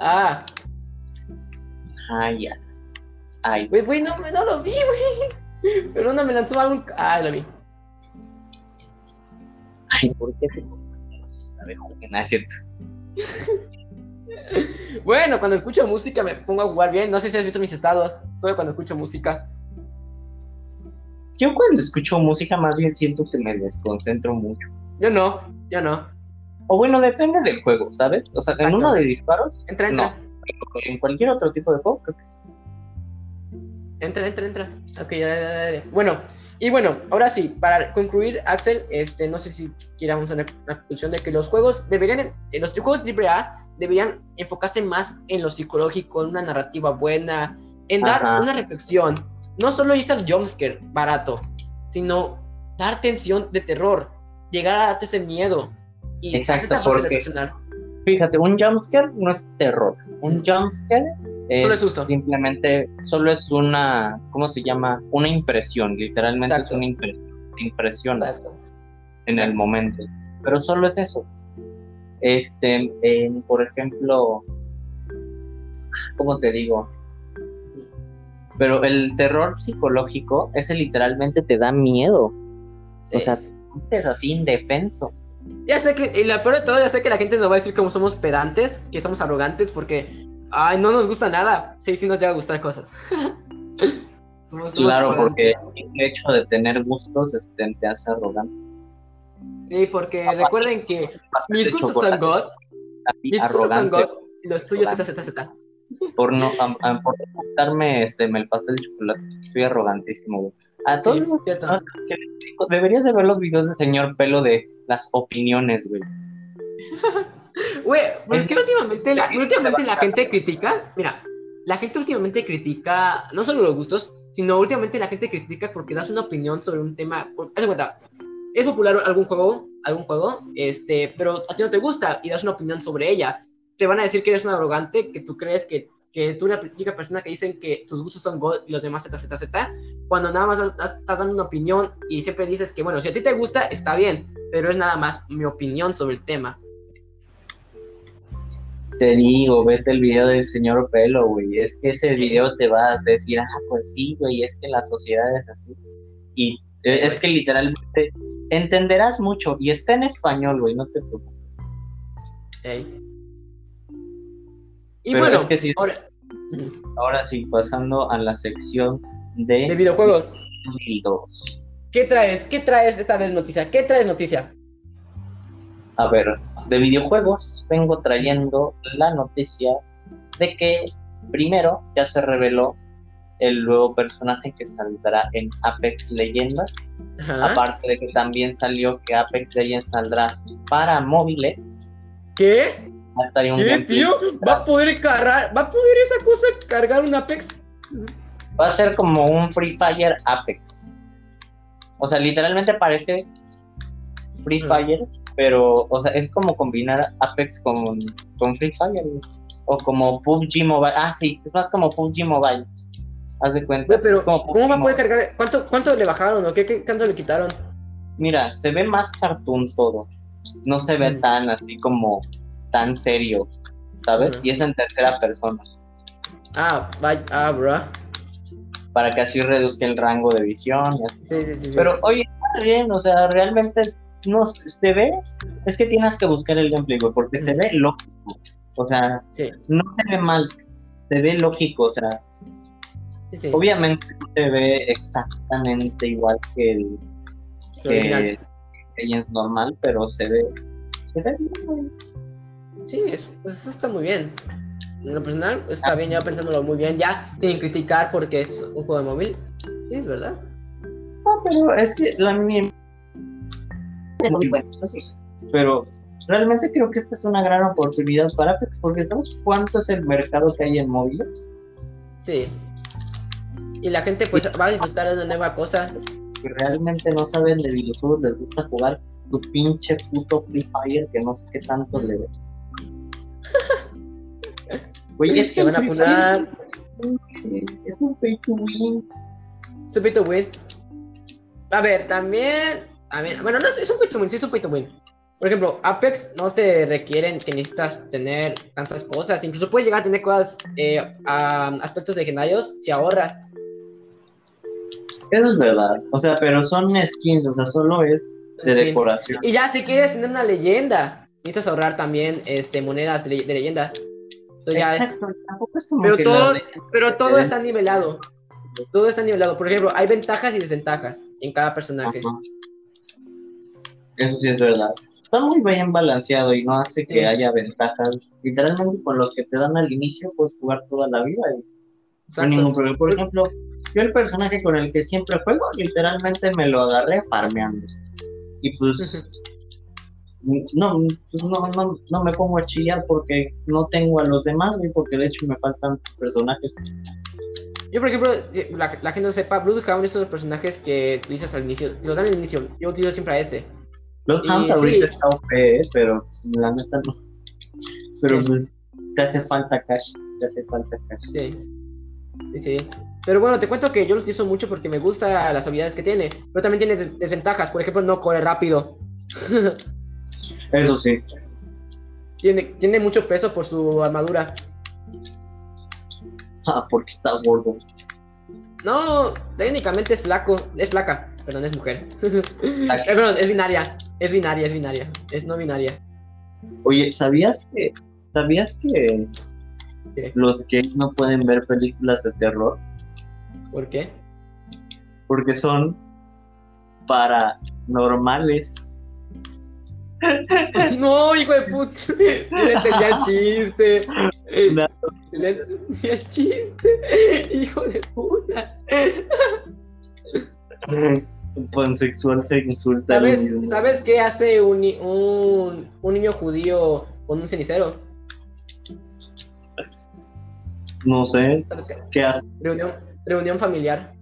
Ah, Ay, ya. Ay, güey, güey, no, no lo vi, güey. Pero no me lanzó algo. Ah, lo vi. ay, ¿por qué sí sabe jugar? Nada, es cierto. Bueno, cuando escucho música me pongo a jugar bien. No sé si has visto mis estados. Solo cuando escucho música. Yo cuando escucho música más bien siento que me desconcentro mucho. Yo no, yo no. O bueno, depende del juego, ¿sabes? O sea, en Exacto. uno de disparos, Entra, entra. no. En cualquier otro tipo de juego, creo que sí. Entra, entra, entra. Ok, ya, ya, ya. Bueno, y bueno, ahora sí, para concluir, Axel, este, no sé si quieramos una, una conclusión de que los juegos deberían, eh, los juegos AAA deberían enfocarse más en lo psicológico, en una narrativa buena, en dar Ajá. una reflexión. No solo irse al jumpscare barato, sino dar tensión de terror, llegar a darte ese miedo y Exacto, porque- reflexionar. Fíjate, un jumpscare no es terror. Un jumpscare es, Solo es susto. simplemente, solo es una, ¿cómo se llama? Una impresión, literalmente Exacto. es una impresión. Te impresiona Exacto. en el momento. Pero solo es eso. Este, por ejemplo, ¿cómo te digo? Pero el terror psicológico, ese literalmente te da miedo. O sea, es así indefenso. Ya sé que, y la peor de todo, ya sé que la gente nos va a decir como somos pedantes, que somos arrogantes, porque, ay, no nos gusta nada. Sí, sí nos llega a gustar cosas. Claro, porque el hecho de tener gustos este, te hace arrogante. Sí, porque recuerden que mis gustos son God, mis gustos son arrogante, God, los tuyos. ZZZ. por no por no gustarme este el pastel de chocolate. Soy arrogantísimo, güey. A todos Sí, los cierto. deberías de ver los videos de señor pelo de las opiniones, güey. Güey, pues Es- que últimamente, la, últimamente la gente critica, mira, la gente últimamente critica, no solo los gustos, sino últimamente la gente critica porque das una opinión sobre un tema, haz de cuenta, es popular algún juego, algún juego, este, pero a ti no te gusta y das una opinión sobre ella, te van a decir que eres un arrogante, que tú crees que, que tú eres la típica persona que dicen que tus gustos son God y los demás ZZZ, cuando nada más estás dando una opinión y siempre dices que, bueno, si a ti te gusta, está bien, pero es nada más mi opinión sobre el tema. Te digo, vete el video del señor pelo, güey. Es que ese video te va a decir, ah, pues sí, güey, es que la sociedad es así. Y Sí, es que literalmente entenderás mucho. Y está en español, güey, no te preocupes. Ey. Y Pero bueno, es que sí- ahora. Ahora sí, pasando a la sección de, de videojuegos, dos. ¿qué traes? ¿Qué traes esta vez noticia? ¿Qué traes noticia? A ver, de videojuegos vengo trayendo la noticia de que primero ya se reveló el nuevo personaje que saldrá en Apex Leyendas. Ajá. Aparte de que también salió que Apex Legends saldrá para móviles. ¿Qué? Un ¿Qué, tío? ¿Va a poder cargar? ¿Va a poder esa cosa cargar un Apex? Va a ser como un Free Fire Apex. O sea, literalmente parece Free Mm. Fire, pero, o sea, es como combinar Apex con, con Free Fire. güey. O como PUBG Mobile. Ah, sí, es más como PUBG Mobile. Haz de cuenta. Güey, pero como ¿cómo va a poder cargar? ¿Cuánto, cuánto le bajaron o qué, qué cuánto le quitaron? Mira, se ve más cartoon todo. No se ve Mm. tan así como tan serio, ¿sabes? Ujú. Y es en tercera persona. Ah, vaya, ah, bro. Para que así reduzca el rango de visión y así. Sí, sí, sí. sí. Pero oye, está bien, o sea, realmente no se ve, es que tienes que buscar el gameplay, güey, porque se ve lógico. O sea, Sí, no se ve mal, se ve lógico, o sea, sí, sí. obviamente no se ve exactamente igual que el que Legends normal, pero se ve, se ve bien, güey. Sí, es- pues eso está muy bien. En lo personal, está bien, ya pensándolo muy bien. Ya, sin criticar porque es un juego de móvil. Sí, es verdad. No, pero es que la mía muy bueno, eso sí. Pero realmente creo que esta es una gran oportunidad para Apex, porque ¿sabes cuánto es el mercado que hay en móviles? Sí. Y la gente pues va a disfrutar de una nueva cosa. que realmente no saben de videojuegos, les gusta jugar tu pinche puto Free Fire que no sé qué tanto le ve. Güey, es que van a funar. Es un pay to win. Es un pay to win. A ver, también. A ver, bueno, no es un pay to win, sí es un pay to win. Por ejemplo, Apex no te requieren que necesitas tener tantas cosas. Incluso puedes llegar a tener cosas, eh, a aspectos legendarios si ahorras. Eso es verdad. O sea, pero son skins, o sea, solo es de decoración. Y ya, si quieres tener una leyenda, necesitas ahorrar también este, monedas de, leyenda. Eso ya Exacto, es... como pero todo, pero todo está nivelado. Todo está nivelado. Por ejemplo, hay ventajas y desventajas en cada personaje. Eso sí es verdad está muy bien balanceado y no hace que haya ventajas. Literalmente con los que te dan al inicio puedes jugar toda la vida y ningún problema. Por ejemplo, yo el personaje con el que siempre juego, literalmente me lo agarré farmeando. Y pues no, pues no, no, no, me pongo a chillar porque no tengo a los demás, y porque de hecho me faltan personajes. Yo, por ejemplo, la, gente no sepa, Bloodhound es uno de los personajes que utilizas al inicio, te los dan al inicio. Yo utilizo siempre a ese. Los Hunt ahorita está OP, ¿eh? pero pues, la neta no. Pero pues te hace falta cash, te hace falta cash. Sí. Sí, sí. Pero bueno, te cuento que yo lo utilizo mucho porque me gustan las habilidades que tiene. Pero también tiene desventajas. Por ejemplo, no corre rápido. Eso sí. Tiene, tiene mucho peso por su armadura. Ah, porque está gordo. No, técnicamente es flaco, es flaca, perdón, es mujer. eh, perdón, es binaria. Es binaria, es binaria. Es no binaria. Oye, ¿sabías que, ¿sabías que los gays no pueden ver películas de terror? ¿Por qué? Porque son paranormales. no, hijo de puta. Le entendía el chiste. No. Le entendía el chiste. Hijo de puta pansexual se insulta. ¿Sabes, ¿Sabes qué hace un, un, un, niño judío con un cenicero? No sé. qué? hace? Reunión, reunión familiar.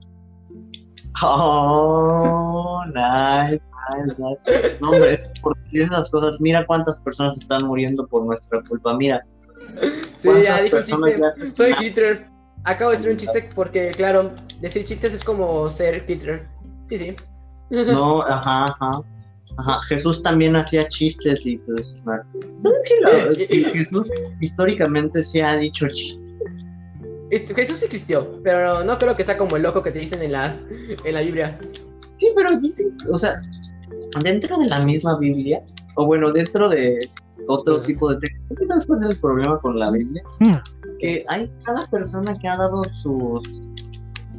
Oh, nice, nice, nice. No, hombre, es por esas cosas. Mira cuántas personas están muriendo por nuestra culpa. Mira. Sí, ya dijo chiste. Soy Hitler. Acabo de decir un chiste porque, claro, decir chistes es como ser Hitler. Sí, sí. No, ajá, ajá. Ajá, Jesús también hacía chistes y pues. ¿Sabes que Jesús históricamente se ha dicho chistes? Jesús existió, pero no creo que sea como el loco que te dicen en las en la Biblia. Sí, pero dicen, o sea, dentro de la misma Biblia, o bueno, dentro de otro tipo de texto, ¿sabes cuál es el problema con la Biblia? Mm. Que hay cada persona que ha dado sus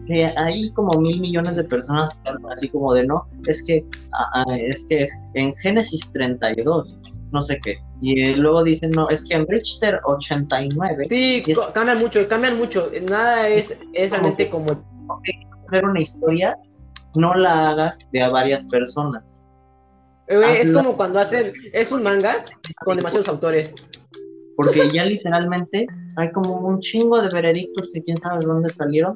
que hay como mil millones de personas así como de no, es que, ah, ah, es que en Génesis 32, no sé qué, y luego dicen, no, es que en Richter 89. Sí, cambian mucho, cambian mucho, nada es, es realmente como... Hacer una historia, no la hagas de a varias personas. Eh, es como cuando hacen, es un manga con demasiados autores. Porque ya literalmente hay como un chingo de veredictos que quién sabe dónde salieron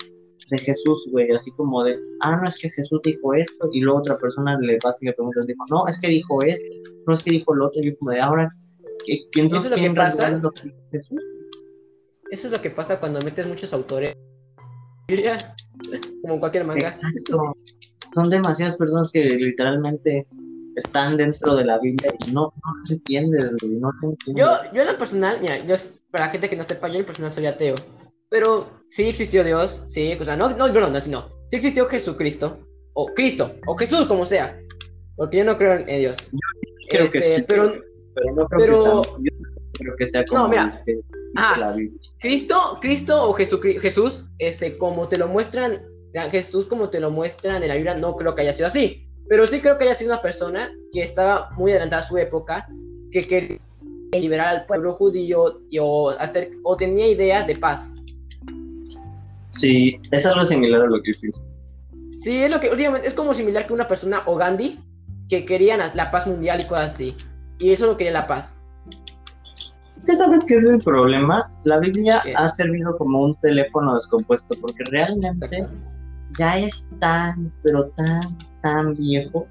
de Jesús, güey, así como de, ah, no es que Jesús dijo esto, y luego otra persona le va y le pregunta, dijo, no, es que dijo esto, no es que dijo lo otro, y yo como de, ahora, ¿quién Eso es lo que pasa. Jesús? Eso es lo que pasa cuando metes muchos autores. Como en cualquier manga. Exacto. Son demasiadas personas que literalmente están dentro de la Biblia y no, no se entienden, no se Yo, yo en lo personal, mira, yo, para la gente que no sepa, yo en lo personal soy ateo. Pero sí existió Dios, sí, o sea, no, no, no, no, sino, sí existió Jesucristo, o Cristo, o Jesús, como sea, porque yo no creo en Dios. Yo creo que este, sí, pero, pero no creo que, creo que sea como no, mira, ah, Cristo, Cristo o Jesús, este, como te lo muestran, Jesús como te lo muestran en la Biblia, no creo que haya sido así, pero sí creo que haya sido una persona que estaba muy adelantada a su época, que quería liberar al pueblo judío y, o, hacer, o tenía ideas de paz. Sí, es algo similar a lo que pienso. Sí, es lo que últimamente es como similar que una persona o Gandhi que querían la paz mundial y cosas así. Y eso no quería la paz. Es que sabes que es el problema. La Biblia ha servido como un teléfono descompuesto porque realmente ya es tan, pero tan, tan viejo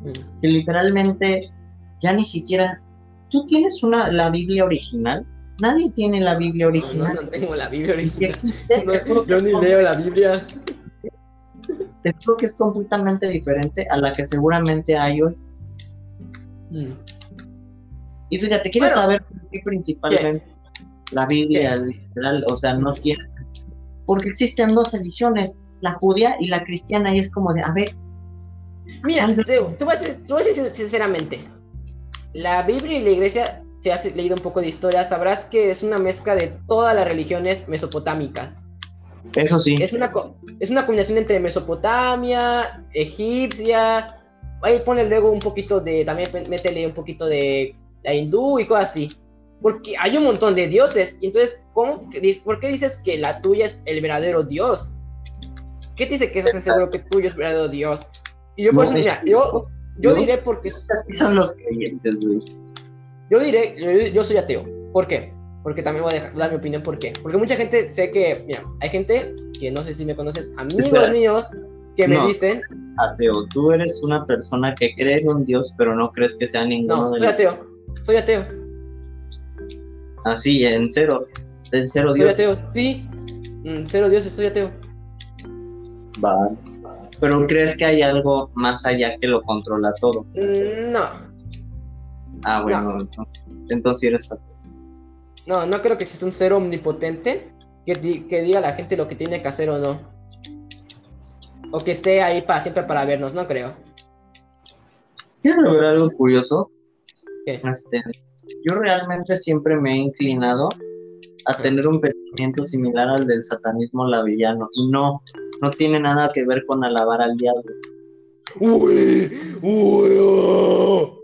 mm. que literalmente ya ni siquiera. ¿Tú tienes una la Biblia original? Nadie tiene la Biblia original. no, no tengo la Biblia original. No, yo ni leo la Biblia. Te juro que es completamente diferente a la que seguramente hay hoy. Mm. Y fíjate, quiero Bueno. saber por qué principalmente la Biblia literal, o sea, no tiene. Porque existen dos ediciones, la judía y la cristiana, y es como de, a ver, Mira, Tal te, vez- te voy a decir, te voy a decir sinceramente. La Biblia y la iglesia, si has leído un poco de historia, sabrás que es una mezcla de todas las religiones mesopotámicas. eso sí. Es una, es una combinación entre Mesopotamia, egipcia. Ahí pone luego un poquito de. También métele un poquito de la hindú y cosas así. Porque hay un montón de dioses. Y entonces, ¿cómo, ¿por qué dices que la tuya es el verdadero Dios? ¿Qué te dice que estás seguro que tuyo es el verdadero Dios? Y yo, por No, eso, es mira, yo, yo diré porque. Son los creyentes, güey. Yo diré, yo, yo soy ateo. ¿Por qué? Porque también voy a dejar- dar mi opinión por qué. Porque mucha gente sé que, mira, hay gente que no sé si me conoces, amigos Espera. míos, que me dicen, Ateo, tú eres una persona que cree en un Dios, pero no crees que sea ninguno no, de soy ateo, soy ateo, Así, en cero. En cero soy Dios. ateo, sí, mm, cero dioses, soy ateo. Va. Pero crees que hay algo más allá que lo controla todo. Mm, No, Ah, bueno, entonces, entonces eres ateo. no, no creo que exista un ser omnipotente que, di- que diga a la gente lo que tiene que hacer o no. O que esté ahí para siempre para vernos, no creo. ¿Quieres ver algo curioso? ¿Qué? Este, yo realmente siempre me he inclinado a tener un pensamiento similar al del satanismo lavillano y no, no tiene nada que ver con alabar al diablo. Uy, uy, oh.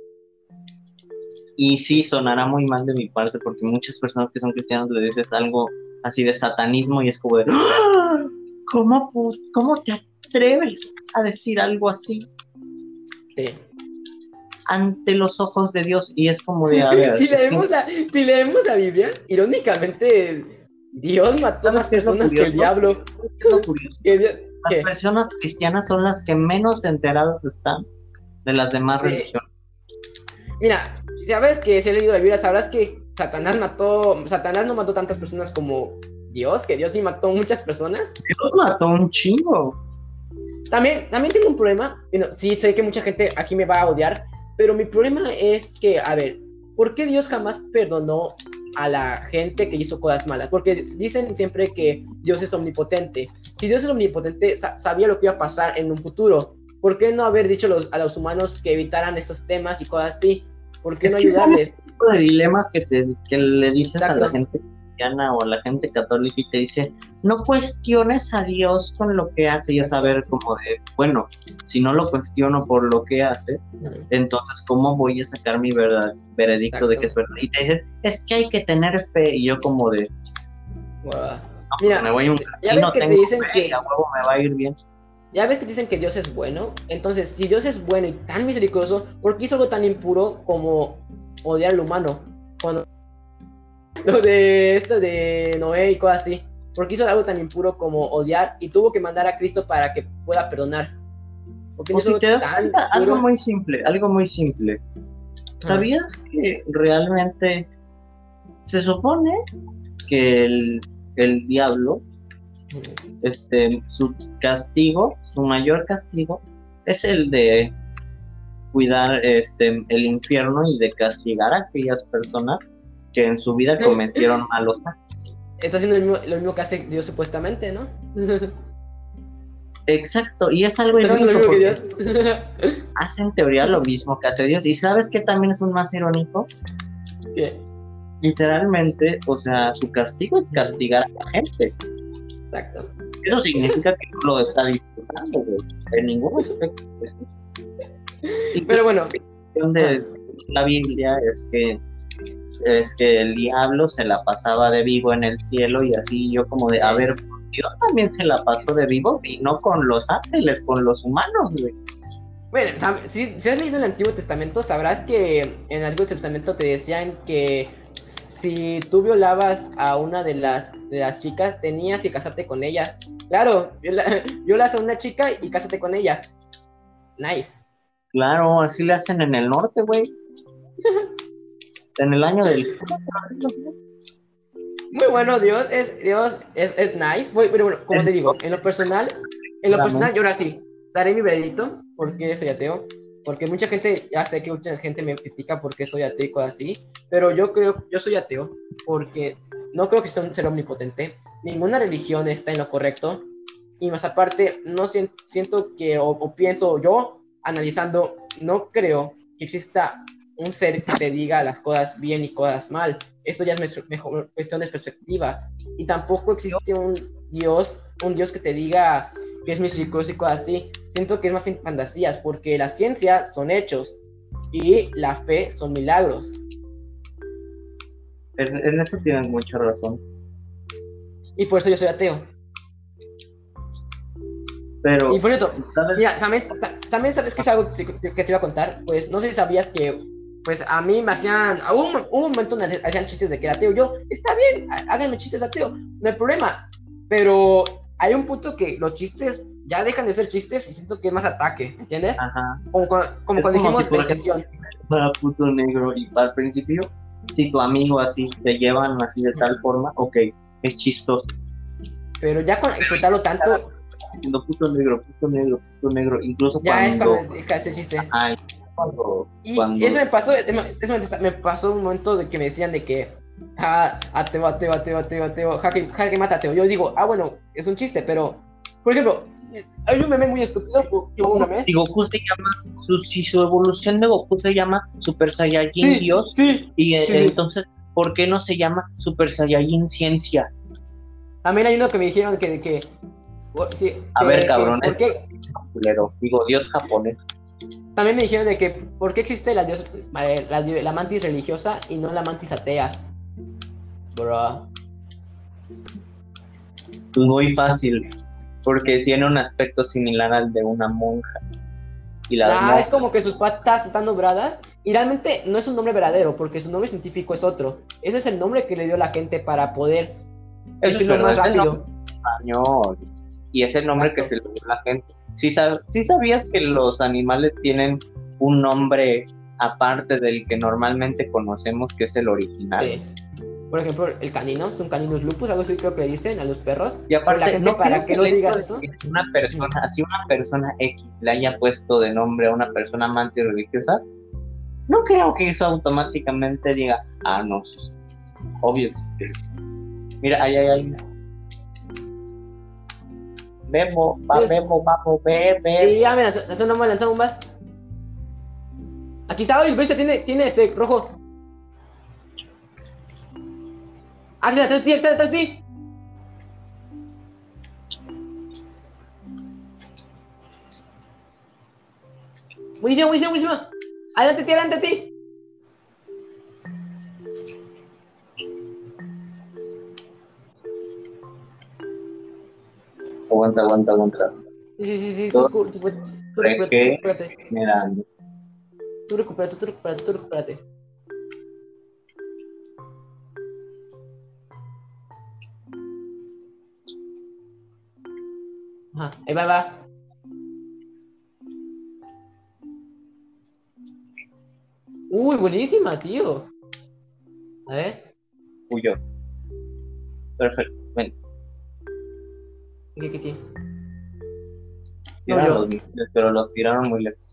Y sí, sonará muy mal de mi parte porque muchas personas que son cristianos le dices algo así de satanismo y es como de, ¡Ah! ¿cómo, ¿cómo te atreves a decir algo así Sí. ante los ojos de Dios? Y es como de, a ver, si, leemos la, si leemos la Biblia, irónicamente, Dios mató a más ¿Sabes qué es lo personas que el diablo. Las ¿Qué? personas cristianas son las que menos enteradas están de las demás Sí. religiones. Mira, sabes que si has leído la Biblia, sabrás que Satanás mató, Satanás no mató tantas personas como Dios, que Dios sí mató muchas personas. Dios mató un chingo. También, también tengo un problema, bueno, sí sé que mucha gente aquí me va a odiar, pero mi problema es que, a ver, ¿por qué Dios jamás perdonó a la gente que hizo cosas malas? Porque dicen siempre que Dios es omnipotente. Si Dios es omnipotente, sa- sabía lo que iba a pasar en un futuro. ¿Por qué no haber dicho los- a los humanos que evitaran estos temas y cosas así? ¿Por qué Es no que son- ayudarles? tipo de dilemas que, te, que le dices a la gente cristiana o a la gente católica y te dice, no cuestiones a Dios con lo que hace y es saber como de, bueno, si no lo cuestiono por lo que hace, entonces ¿cómo voy a sacar mi verdad, veredicto de que es verdad? Y te dicen, es que hay que tener fe y yo como de, no, Mira, me voy a un ya ves no que te dicen fe que- y a huevo me va a ir bien. Ya ves que dicen que Dios es bueno. Entonces, si Dios es bueno y tan misericordioso, ¿por qué hizo algo tan impuro como odiar al humano? Cuando lo de esto de Noé y cosas así. ¿Por qué hizo algo tan impuro como odiar y tuvo que mandar a Cristo para que pueda perdonar? ¿Por qué no O hizo si te das cuenta, algo muy simple, algo muy simple. ¿Sabías que realmente se supone que el, el diablo, este, su castigo, su mayor castigo, es el de cuidar este, el infierno y de castigar a aquellas personas que en su vida cometieron malos actos. Está haciendo lo mismo, lo mismo que hace Dios supuestamente, ¿no? Exacto, y es algo irónico porque hace en teoría lo mismo que hace Dios. ¿Y sabes qué también es un más irónico? ¿Qué? literalmente, o sea, su castigo es castigar a la gente. Exacto. Eso significa que no lo está disfrutando, güey, en ningún aspecto. Y Pero bueno, de la Biblia es que es que el diablo se la pasaba de vivo en el cielo y así yo como de, a ver, Dios también se la pasó de vivo y no con los ángeles, con los humanos, güey. Bueno, si, si has leído el Antiguo Testamento, sabrás que en el Antiguo Testamento te decían que si tú violabas a una de las, de las chicas, tenías que casarte con ella. Claro, viola- violas a una chica y cásate con ella. Nice. Claro, así le hacen en el norte, güey. En el año del... muy bueno, Dios es, Dios es, es nice. Pero bueno, como te digo, en lo personal, en lo personal, yo ahora sí, daré mi veredicto porque soy ateo. Porque mucha gente, ya sé que mucha gente me critica porque soy ateo y cosas así, pero yo creo, yo soy ateo porque no creo que sea un ser omnipotente. Ninguna religión está en lo correcto. Y más aparte, no siento, que, o pienso yo, analizando, no creo que exista un ser que te diga las cosas bien y cosas mal. Eso ya es mejor cuestión de perspectiva. Y tampoco existe un Dios, un Dios que te diga que es misericordioso y cosas así. Siento que es más fantasías, porque la ciencia son hechos y la fe son milagros. En, eso tienes mucha razón. Y por eso yo soy ateo. Pero. Y por mira, también, también sabes que es algo que, que, te iba a contar. Pues no sé si sabías que pues a mí me hacían, hubo un, un, momento donde hacían chistes de que era ateo. Yo, está bien, háganme chistes de ateo, no hay problema. Pero hay un punto que los chistes ya dejan de ser chistes y siento que es más ataque, ¿entiendes? Ajá. Como, como cuando dijimos si, la intención. Para puto negro y al principio, si tu amigo así te llevan así de tal forma, ok, es chistoso. Pero ya con explotarlo tanto. Diciendo puto negro, puto negro, puto negro, incluso ya cuando. Ya es cuando deja ese chiste. Ay, y eso me pasó, eso me, pasó un momento de que me decían de que, ah, ateo, ateo, ateo, ateo, ateo, jaque, jaque mata ateo. Yo digo, ah, bueno, es un chiste, pero, por ejemplo, hay un meme muy estúpido una vez. Y Goku se llama, su, si su evolución de Goku se llama Super Saiyajin Dios, y eh, entonces, ¿por qué no se llama Super Saiyajin Ciencia? También hay uno que me dijeron que, que, a ver, cabrón, digo, Dios japonés. También me dijeron de que, ¿por qué existe la, dios, eh, la, mantis religiosa y no la mantis atea? Bro. Muy fácil, porque tiene un aspecto similar al de una monja. Y la ah, es como que sus patas están dobradas. Y realmente no es un nombre verdadero, porque su nombre científico es otro. Ese es el nombre que le dio la gente para poder decirlo más rápido. Español. Y es el nombre que se le dio a la gente. Si sabías que los animales tienen un nombre aparte del que normalmente conocemos, que es el original. Sí. Por ejemplo, el canino, es un caninus lupus, algo así creo que le dicen a los perros. Y aparte, no para que no digas eso. Una persona, así una persona X le haya puesto de nombre a una persona amante religiosa, no creo que eso automáticamente diga, ah, no, obvio. Mira, ahí hay alguien. Memo, va, Memo, vamos, ve, ve. Y ya, mira, lanzó nomás, lanzó un más. Aquí está, oye, ¿viste? Tiene, tiene este rojo. Está atrás de ti, está atrás de ti. Buenísimo. Adelante ti, adelante ti. Aguanta, aguanta, aguanta. Sí, sí, sí, tú, tú, tú, tú. Tú. Ajá, ahí va, va. Uy, buenísima, tío. A ver. Uy, yo. Perfecto, ven. ¿Qué, qué, qué? Los pero los tiraron muy lejos.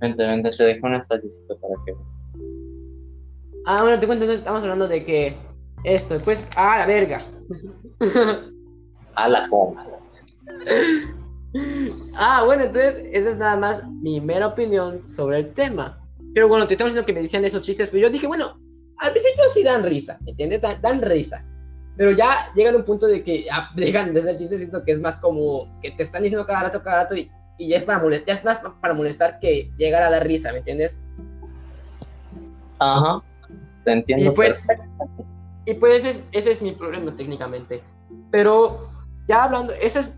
Vente, vente, te dejo un espacio para que. Ah, bueno, te cuento, estamos hablando de que esto, pues, ah, la verga. a la comas. Ah, bueno, entonces, esa es nada más mi mera opinión sobre el tema. Pero bueno, te estamos diciendo que me decían esos chistes, pero yo dije, bueno, al principio sí dan risa, ¿entiendes? Dan, risa. Pero ya llegan a un punto de que ya dejan de ser chistes, siento que es más como que te están diciendo cada rato, cada rato, y, ya es para molestar, ya es más para molestar que llegar a dar risa, ¿me entiendes? Ajá, te entiendo. Y pues, y pues ese, ese es mi problema técnicamente. Pero ya hablando, ese es,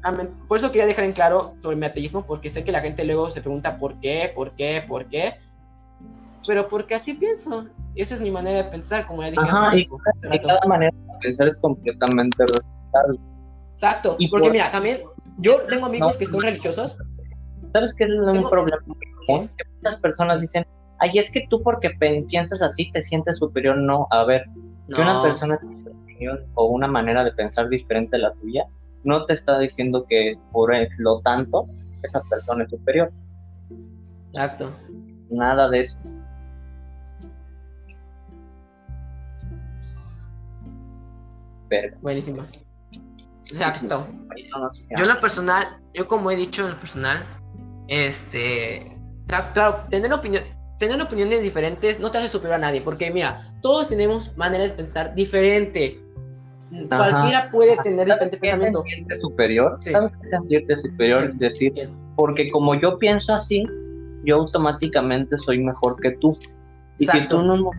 por eso quería dejar en claro sobre mi ateísmo, porque sé que la gente luego se pregunta por qué, por qué, por qué pero porque así pienso. Esa es mi manera de pensar, como ya dije. Ajá, y, cada manera de pensar es completamente respetable. Exacto, y porque mira, también yo tengo amigos que son religiosos. ¿Sabes qué es un problema muy común que muchas personas dicen, ay, es que tú porque piensas así te sientes superior. No, a ver, que una persona tiene una opinión o una manera de pensar diferente a la tuya, no te está diciendo que por lo tanto esa persona es superior. Exacto. Nada de eso. Buenísimo. Exacto. Yo en lo personal, yo como he dicho en lo personal, este, claro, tener opinión, tener opiniones diferentes no te hace superior a nadie, porque mira, todos tenemos maneras de pensar diferente. Cualquiera puede tener diferente pensamiento. Sentirte superior? ¿Sabes qué sentirte superior? Decir, porque como yo pienso así, yo automáticamente soy mejor que tú. Y si tú no,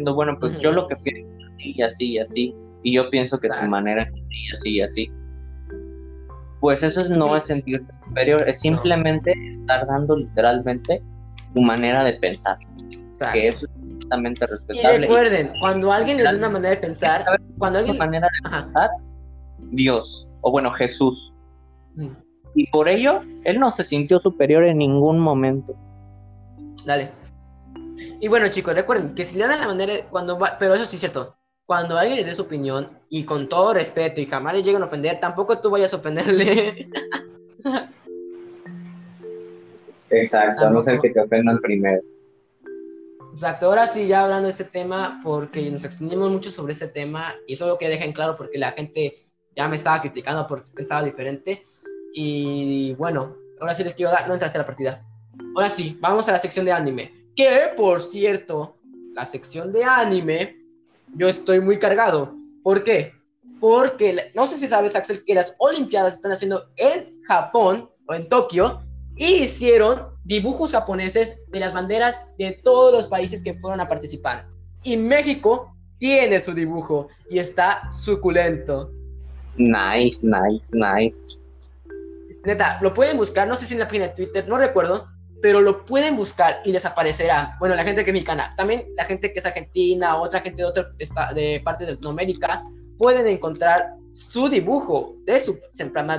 no bueno, pues yo lo que pienso así y así y así, y yo pienso que tu manera es así, así y así. Pues eso es, no es sentirte superior, es simplemente estar dando literalmente tu manera de pensar. Que eso es completamente respetable. Y recuerden, cuando alguien les da una manera de pensar, cuando alguien... manera de pensar, Dios, o bueno, Jesús. Mm. Y por ello, él no se sintió superior en ningún momento. Dale. Y bueno, chicos, recuerden que si le dan la manera, cuando va, pero eso sí es cierto, cuando alguien les dé su opinión y con todo respeto y jamás les lleguen a ofender, tampoco tú vayas a ofenderle. Exacto, a no ser que te ofendan primero. Exacto, ahora sí, ya hablando de este tema, porque nos extendimos mucho sobre este tema y eso lo que dejen claro porque la gente ya me estaba criticando porque pensaba diferente. Y bueno, ahora sí les quiero dar, no entraste a la partida. Ahora sí, vamos a la sección de anime. Que, por cierto, la sección de anime yo estoy muy cargado. ¿Por qué? Porque, no sé si sabes, Axel, que las Olimpiadas están haciendo en Japón o en Tokio y hicieron dibujos japoneses de las banderas de todos los países que fueron a participar. Y México tiene su dibujo y está suculento. Nice, nice, nice. Neta, lo pueden buscar, no sé si en la página de Twitter, no recuerdo, pero lo pueden buscar y les aparecerá. Bueno, la gente que es mexicana, también la gente que es argentina, otra gente de otra de parte de Latinoamérica, pueden encontrar su dibujo de su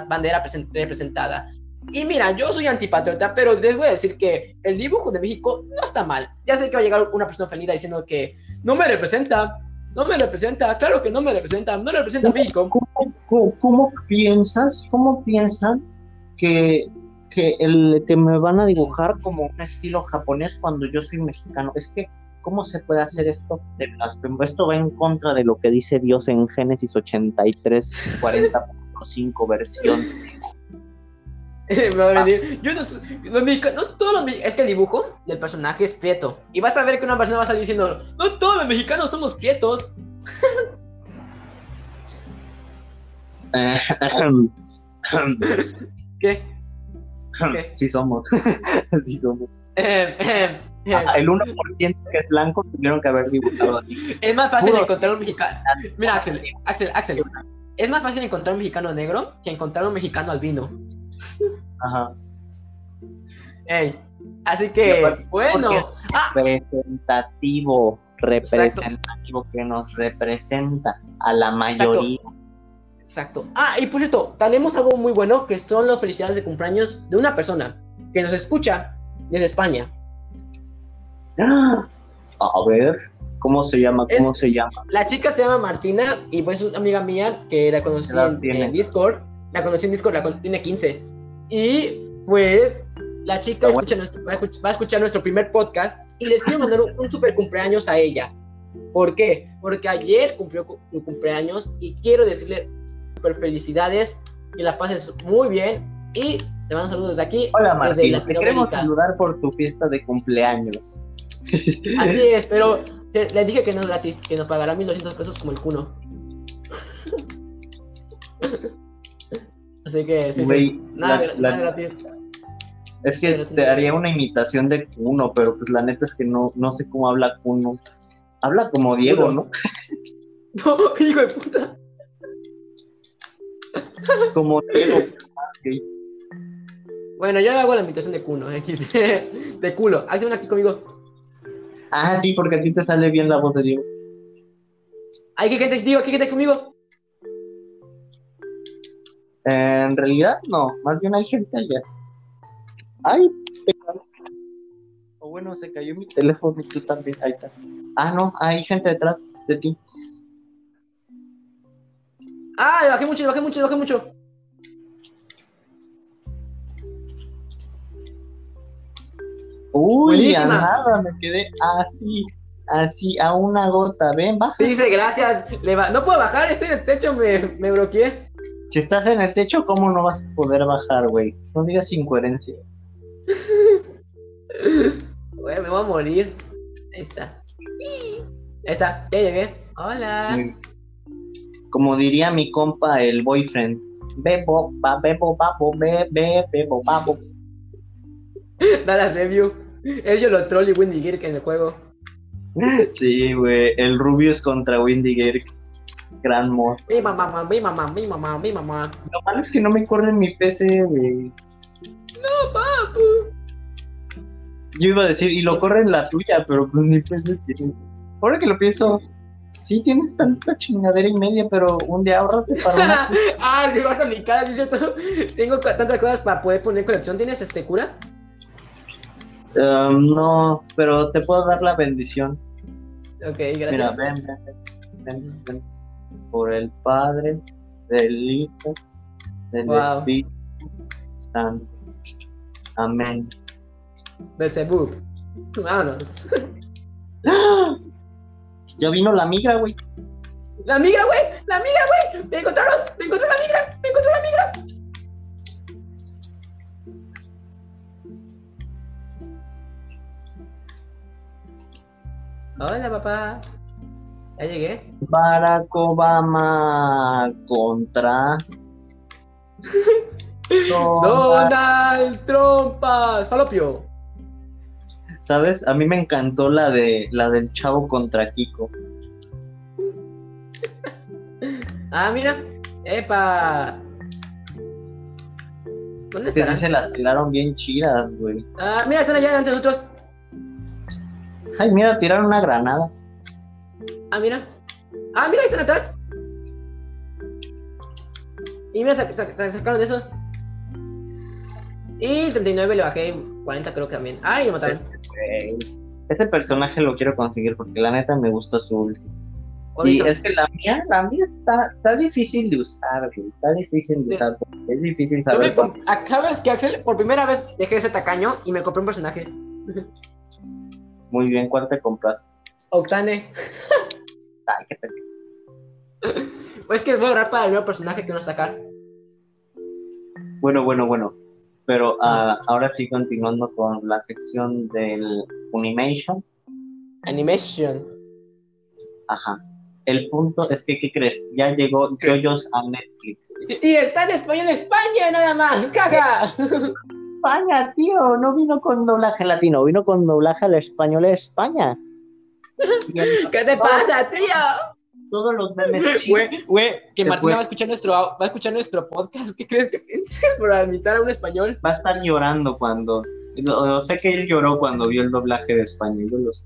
bandera representada. Y mira, yo soy antipatriota, pero les voy a decir que el dibujo de México no está mal. Ya sé que va a llegar una persona ofendida diciendo que no me representa, no me representa, claro que no me representa, no representa a México. ¿Cómo, cómo piensas, cómo piensan que que el que me van a dibujar como un estilo japonés cuando yo soy mexicano. Es que, ¿cómo se puede hacer esto? Esto va en contra de lo que dice Dios en Génesis 83, 40.5 versión. me va a venir. Yo no, no todos los es que el dibujo del personaje es prieto. Y vas a ver que una persona va a salir diciendo, no todos los mexicanos somos prietos. ¿Qué? Sí somos. sí somos. Eh, eh, eh. Ah, el 1% que es blanco tuvieron que haber dibujado así. Es más fácil encontrar un mexicano. Mira, Axel, Axel, Axel. Es más fácil encontrar un mexicano negro que encontrar un mexicano albino. Ajá. Ey. Así que, bueno. Ah. Representativo. Representativo que nos representa a la mayoría. Exacto. Ah, y por cierto, tenemos algo muy bueno que son las felicidades de cumpleaños de una persona que nos escucha desde España. Ah, a ver, ¿cómo se llama? ¿Cómo se llama? La chica se llama Martina y pues es una amiga mía que la conocí en, Discord. La conocí en Discord, la tiene 15. Y pues la chica escucha nuestro, va, a escuchar, nuestro primer podcast y les quiero mandar un, un super cumpleaños a ella. ¿Por qué? Porque ayer cumplió su cumpleaños y quiero decirle super felicidades, que la pases muy bien y te mando saludos de aquí. Hola Martín, te queremos saludar por tu fiesta de cumpleaños. Así es, pero le dije que no es gratis, que nos pagará 1200 pesos como el cuno. Así que, sí, sí. Nada, nada gratis. Es que te haría una imitación de Cuno, pero pues la neta es que no, no sé cómo habla Cuno. Habla como Diego, ¿no? No, hijo de puta. Como Bueno, yo hago la invitación de culo, de culo. Haz una aquí conmigo. Ah, sí, porque a ti te sale bien la voz de Diego. Ay, ¿qué gente, digo? ¿Qué gente conmigo? En realidad, no. Más bien hay gente allá. Ay, bueno, se cayó mi teléfono y tú también. Ahí está. Ah, no, hay gente detrás de ti. Ah, le bajé mucho, le bajé mucho, le bajé mucho. Uy, Buenísima. a nada, me quedé así, así, a una gota. Ven, baja. Sí, dice, gracias. Le No puedo bajar, estoy en el techo, me, me bloqueé. Si estás en el techo, ¿cómo no vas a poder bajar, güey? No digas incoherencia. Güey, me voy a morir. Ahí está. Ahí está, ya llegué. Hola. Como diría mi compa, el boyfriend. Bebo, ba, bebo, babo, be, be, bebo, babo. Dallas Review. Es yo lo troll y Windy Girk en el juego. Sí, güey, el Rubius contra Windy Girk. Gran mod. Mi mamá, mi mamá, mi mamá, mi mamá. Lo malo es que no me corre en mi PC, güey. No, papu. Yo iba a decir, y lo corre en la tuya, pero pues ni PC tiene. Ahora que lo pienso, sí tienes tanta chingadera y media, pero un día ahorrate para una. ah, le vas a mi cara, yo Tengo tantas cosas para poder poner colección. ¿Tienes este curas? Um, no, pero te puedo dar la bendición. Ok, Mira, gracias. ven, ven, ven, ven, ven. Por el Padre, del Hijo, del Wow. Espíritu Santo. Amén. Belzebub. Vámonos. ¡Ah! Ya vino la migra, güey. ¡La migra, güey! ¡La migra, güey! ¡Me encontraron! ¡Me encontró la migra! ¡Me encontró la migra! Hola, papá. Ya llegué. Barack Obama contra. Donald. Trompas. Falopio. ¿Sabes? A mí me encantó la de la del chavo contra Kiko. Ah, mira. ¡Epa! ¿Dónde Es que sí se las tiraron bien chidas, güey. Ah, mira, están allá ante nosotros. Ay, mira, tiraron una granada. Ah, mira. Ah, mira, ahí están atrás. Y mira, sa- sa- sa- sacaron de eso. Y 39 le bajé, 40 creo que también. Ah, y lo mataron. Ese personaje lo quiero conseguir porque la neta me gustó su ulti. Y es que la mía, la mía está, está difícil de usar, güey. Está difícil de usar. Es difícil saber. ah, ¿Sabes qué, Axel? Por primera vez dejé de ser tacaño y me compré un personaje. Muy bien, ¿cuál te compras? Oxane. Ay, qué pendejo. Pues es que voy a ahorrar para el nuevo personaje que van a sacar. Bueno, bueno, bueno. Pero ah, ahora sí, continuando con la sección del Funimation. Animation. Ajá. El punto es que, ¿qué crees? Ya llegó JoJo's a Netflix. Y está en español España, nada más. ¡Caga! España, tío, no vino con doblaje latino, vino con doblaje al español de España. ¿Qué te pasa, tío? todos los memes. Güey, güey, que Martina va a escuchar nuestro va a escuchar nuestro podcast. ¿Qué crees que piense por imitar a un español? Va a estar llorando cuando. Yo sé que él lloró cuando vio el doblaje de España. Yo lo sé.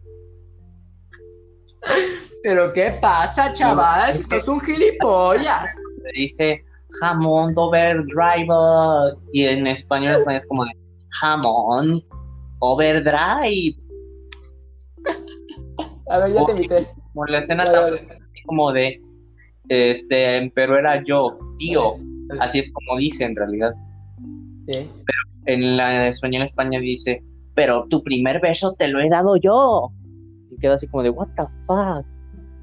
Pero qué pasa, chaval, si sos un gilipollas. Le dice jamón overdrive. Y en español, en español es como de jamón overdrive. A ver, ya te invité. Como la escena Vale, tan vale. como de. Este, pero era yo, tío. Así es como dice en realidad. Sí. En la español España dice, pero tu primer beso te lo he dado yo. Y queda así como de, what the fuck.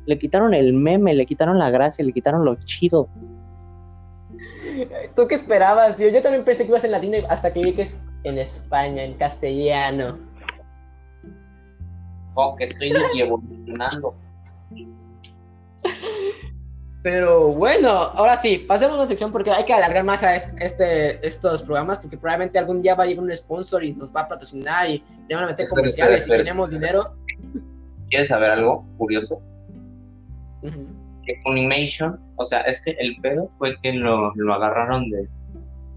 Le quitaron el meme, le quitaron la gracia, le quitaron lo chido. ¿Tú qué esperabas, tío? Yo también pensé que ibas en latino hasta que vi que es en España, en castellano. Que estoy evolucionando. Pero bueno, ahora sí, pasemos a una sección porque hay que alargar más a es- este, estos programas porque probablemente algún día va a llegar un sponsor y nos va a patrocinar y le van a meter Espera, comerciales espera, y tenemos dinero. ¿Quieres saber algo curioso? Ujú. Que Funimation, o sea, es que el pedo fue que lo, lo agarraron de,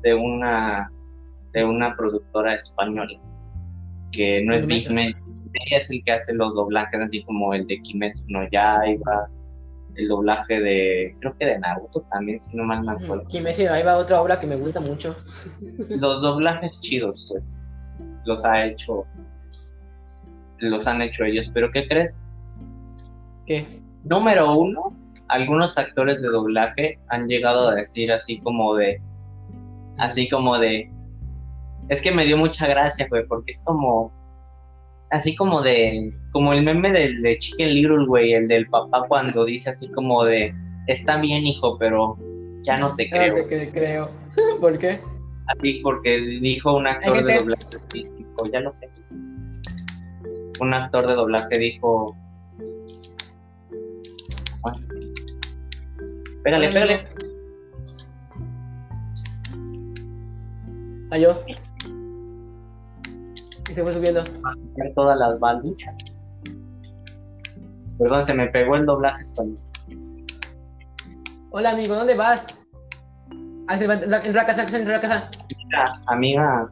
de una de una productora española que no es. Disney. Es el que hace los doblajes así como el de Kimetsu no Yaiba, el doblaje de creo que de Naruto también, si no mal me acuerdo. Kimetsu no Yaiba, otra obra que me gusta mucho. Los doblajes chidos, pues, los ha hecho los han hecho ellos. Pero ¿qué crees? ¿Qué? Número uno, algunos actores de doblaje han llegado a decir así como de, así como de, es que me dio mucha gracia, güey, porque es como, así como de, como el meme del de Chicken Little, güey, el del papá cuando dice así como de, está bien, hijo, pero ya no te creo. No te creo. ¿Por qué? Así porque dijo un actor de doblaje, ya lo sé. Un actor de doblaje dijo, Espérale, espérale. Ayó. Y se fue subiendo. Todas las balduchas. Perdón, se me pegó el doblaje español. Hola amigo, ¿dónde vas? Ah, entra a la casa, entra a la casa. Mira, amiga,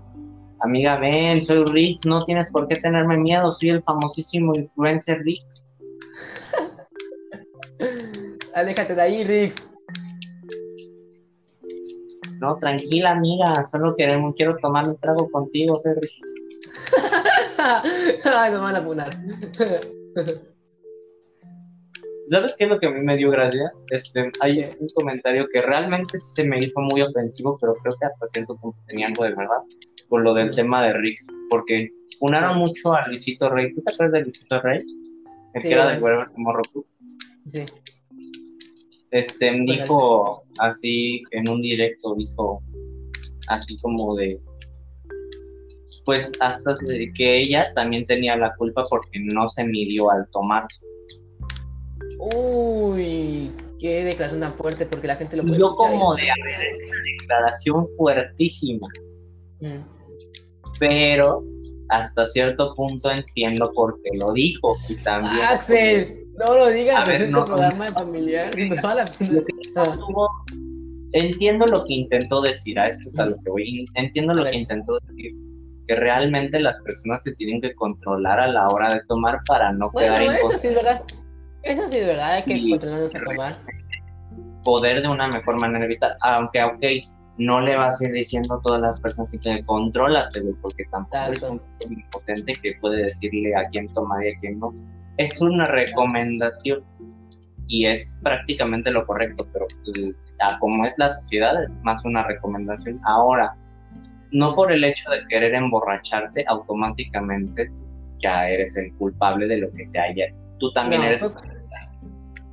amiga, ven, soy Rix, no tienes por qué tenerme miedo, soy el famosísimo influencer Rix. Aléjate de ahí, Rix. No, tranquila, amiga. Solo queremos, quiero tomar un trago contigo, Ferry. Ay, me van a punar. ¿Sabes qué es lo que a mí me dio gracia? Este, hay un comentario que realmente se me hizo muy ofensivo, pero creo que hasta cierto punto tenía algo de verdad, por lo del tema de Rix, porque unaron mucho a Luisito Rey. ¿Tú te acuerdas de Luisito Rey? El que era de Whatever Tomorrow Sí este dijo así en un directo, dijo así como de, pues hasta que ella también tenía la culpa porque no se midió al tomar. Uy, qué declaración tan fuerte porque la gente lo puede Yo como de, haber es una declaración fuertísima. Mm. Pero hasta cierto punto entiendo por qué lo dijo y también... Axel, no lo digas, es no, programa familiar. Entiendo lo que intentó decir, a esto es a lo que voy. Entiendo lo que intentó decir, que realmente las personas se tienen que controlar a la hora de tomar para no quedar en Eso sí es verdad. Eso sí es verdad, hay que controlarnos a tomar. Poder de una mejor manera evitar, aunque, ok, no le vas a ir diciendo a todas las personas que contrólate, porque tampoco es un impotente que puede decirle a quién tomar y a quién no es una recomendación y es prácticamente lo correcto, pero como es la sociedad es más una recomendación. Ahora, no por el hecho de querer emborracharte, automáticamente ya eres el culpable de lo que te haya. Tú también eres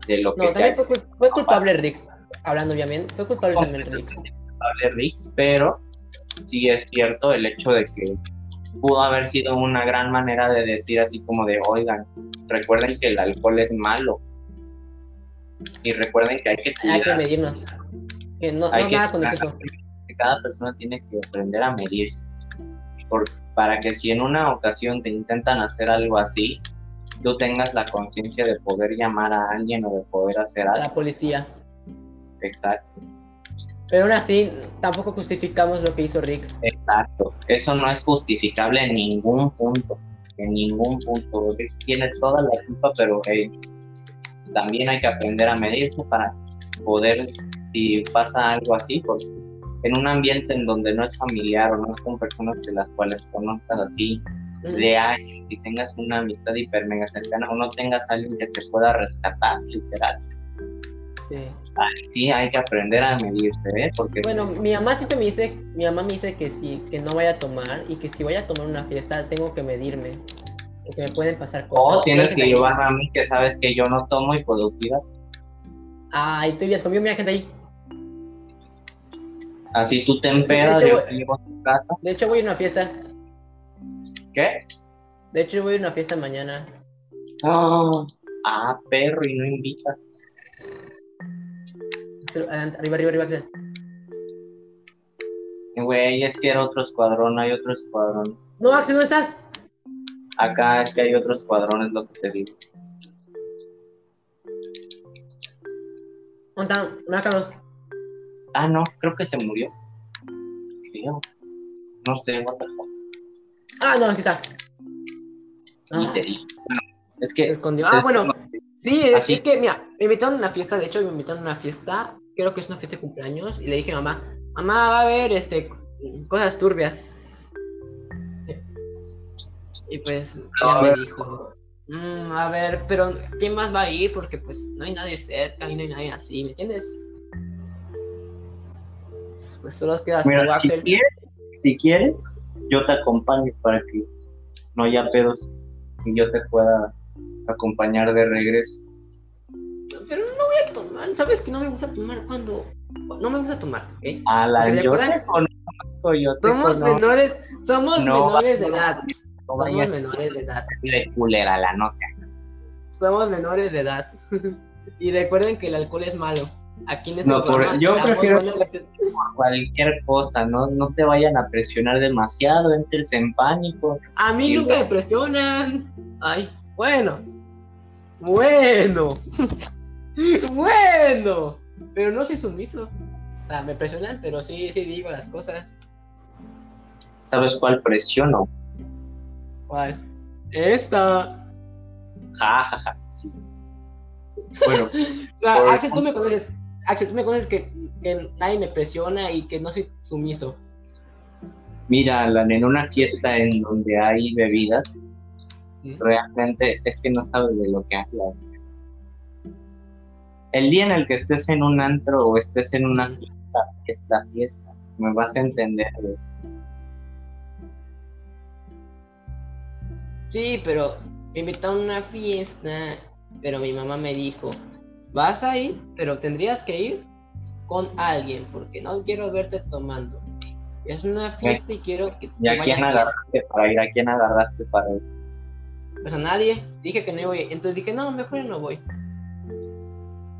de lo que no, también fue, culpable Rix, hablando bien, fue culpable también Rix. Culpable Rix, pero sí es cierto el hecho de que pudo haber sido una gran manera de decir así como de, oigan, recuerden que el alcohol es malo. Y recuerden que hay que Hay que medirnos. Que no, no nada con eso. Que cada persona tiene que aprender a medirse. para que si en una ocasión te intentan hacer algo así, tú tengas la conciencia de poder llamar a alguien o de poder hacer algo. A la policía. Exacto. Pero aún así, tampoco justificamos lo que hizo Rix. Exacto. Eso no es justificable en ningún punto. En ningún punto. Rix tiene toda la culpa, pero también hay que aprender a medirse para poder, si pasa algo así, porque en un ambiente en donde no es familiar o no es con personas de las cuales conozcas así de años y tengas una amistad hiper mega cercana o no tengas a alguien que te pueda rescatar, literal Sí. hay que aprender a medirse, ¿eh? Porque... Bueno, mi mamá siempre me dice, mi mamá me dice que sí, que no vaya a tomar y que si voy a tomar una fiesta tengo que medirme, porque me pueden pasar cosas. O tienes que llevarme a mí que sabes que yo no tomo y puedo cuidar. Ay, tú irías conmigo, mira gente ahí. Así tú te empedas, yo te llevo a tu casa. De hecho voy a una fiesta. ¿Qué? De hecho voy a una fiesta mañana. Oh, ah, perro, y no invitas. Arriba, arriba, arriba, Axel. Güey, es que era otro escuadrón, hay otro escuadrón. No, Axel, ¿dónde estás? Acá es que hay otro escuadrón, es lo que te digo. ¿Dónde están? Ah, no, creo que se murió. No sé, what the fuck. Ah, no, aquí está. Ah. te es que. Se escondió. Ah, bueno. Sí, es, que, mira, me invitaron a una fiesta, de hecho, me invitaron a una fiesta creo que es una fiesta de cumpleaños, y le dije a mamá, mamá, va a haber este, cosas turbias. Y pues ya me dijo, mm, a ver, pero ¿quién más va a ir? Porque pues no hay nadie cerca y no hay nadie así, ¿me entiendes? Pues solo quedas Mira, tú, si Axel. quieres, si quieres, yo te acompaño para que no haya pedos y yo te pueda acompañar de regreso. Pero no voy a tomar, ¿sabes que no me gusta tomar cuando... No me gusta tomar, ¿ok? Alan, Porque yo te conozco, yo te Somos conozco. menores, somos No, menores de edad. No Somos menores de edad. de culera la nota. Somos menores de edad. y recuerden que el alcohol es malo. Aquí en No, por- yo prefiero- lecciones. Cualquier cosa, no, no te vayan a presionar demasiado, entres en pánico. A mí nunca me presionan. Ay, bueno. Bueno. bueno. Pero no soy sumiso. O sea, me presionan, pero sí, sí digo las cosas. ¿Sabes cuál presiono? ¿Cuál? Esta. Ja, ja, ja, sí. Bueno, O sea, Por- Axel, tú me conoces. Axel, tú me conoces que, que nadie me presiona y que no soy sumiso. mira, Alan, en una fiesta en donde hay bebidas, ¿Mm? realmente es que no sabes de lo que hablas. El día en el que estés en un antro o estés en una Mm. fiesta, es la fiesta. Me vas a entender. Sí, pero me invitaron a una fiesta, pero mi mamá me dijo, vas a ir, pero tendrías que ir con alguien, porque no quiero verte tomando. Es una fiesta y quiero que ¿Y a te quién vayas bien". agarraste para ir? ¿A quién agarraste para ir? Pues a nadie, dije que no iba a ir. Entonces dije, no, mejor no voy.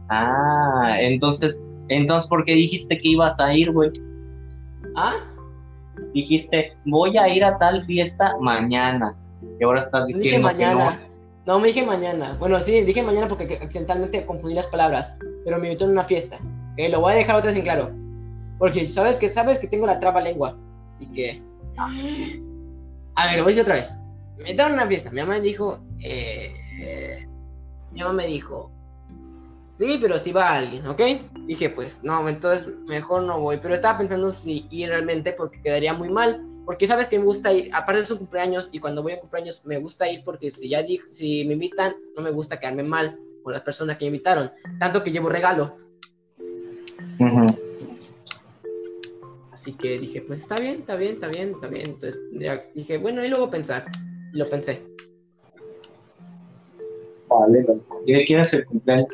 Ah, entonces, entonces, ¿por qué dijiste que ibas a ir, güey? ¿Ah? Dijiste, voy a ir a tal fiesta mañana. Y ahora estás Dije diciendo que mañana. No, me dije mañana. Bueno, sí, dije mañana porque accidentalmente confundí las palabras. Pero me invitó a una fiesta. Eh, lo voy a dejar otra vez en claro. Porque sabes que sabes que tengo la traba lengua. Así que. A ver, lo voy a decir otra vez. Me invitaron a una fiesta. Mi mamá me dijo. eh, mi mamá me dijo. Sí, pero si va alguien, ¿ok? Dije, pues no, entonces mejor no voy. Pero estaba pensando si ir realmente porque quedaría muy mal. Porque sabes que me gusta ir, aparte de su cumpleaños, y cuando voy a cumpleaños me gusta ir porque si ya dije, si me invitan, no me gusta quedarme mal con las personas que me invitaron. Tanto que llevo regalo. Así que dije, pues está bien, está bien, está bien, está bien. Entonces ya dije, bueno, y luego pensar. Y lo pensé. Vale, ¿y de quién es el cumpleaños?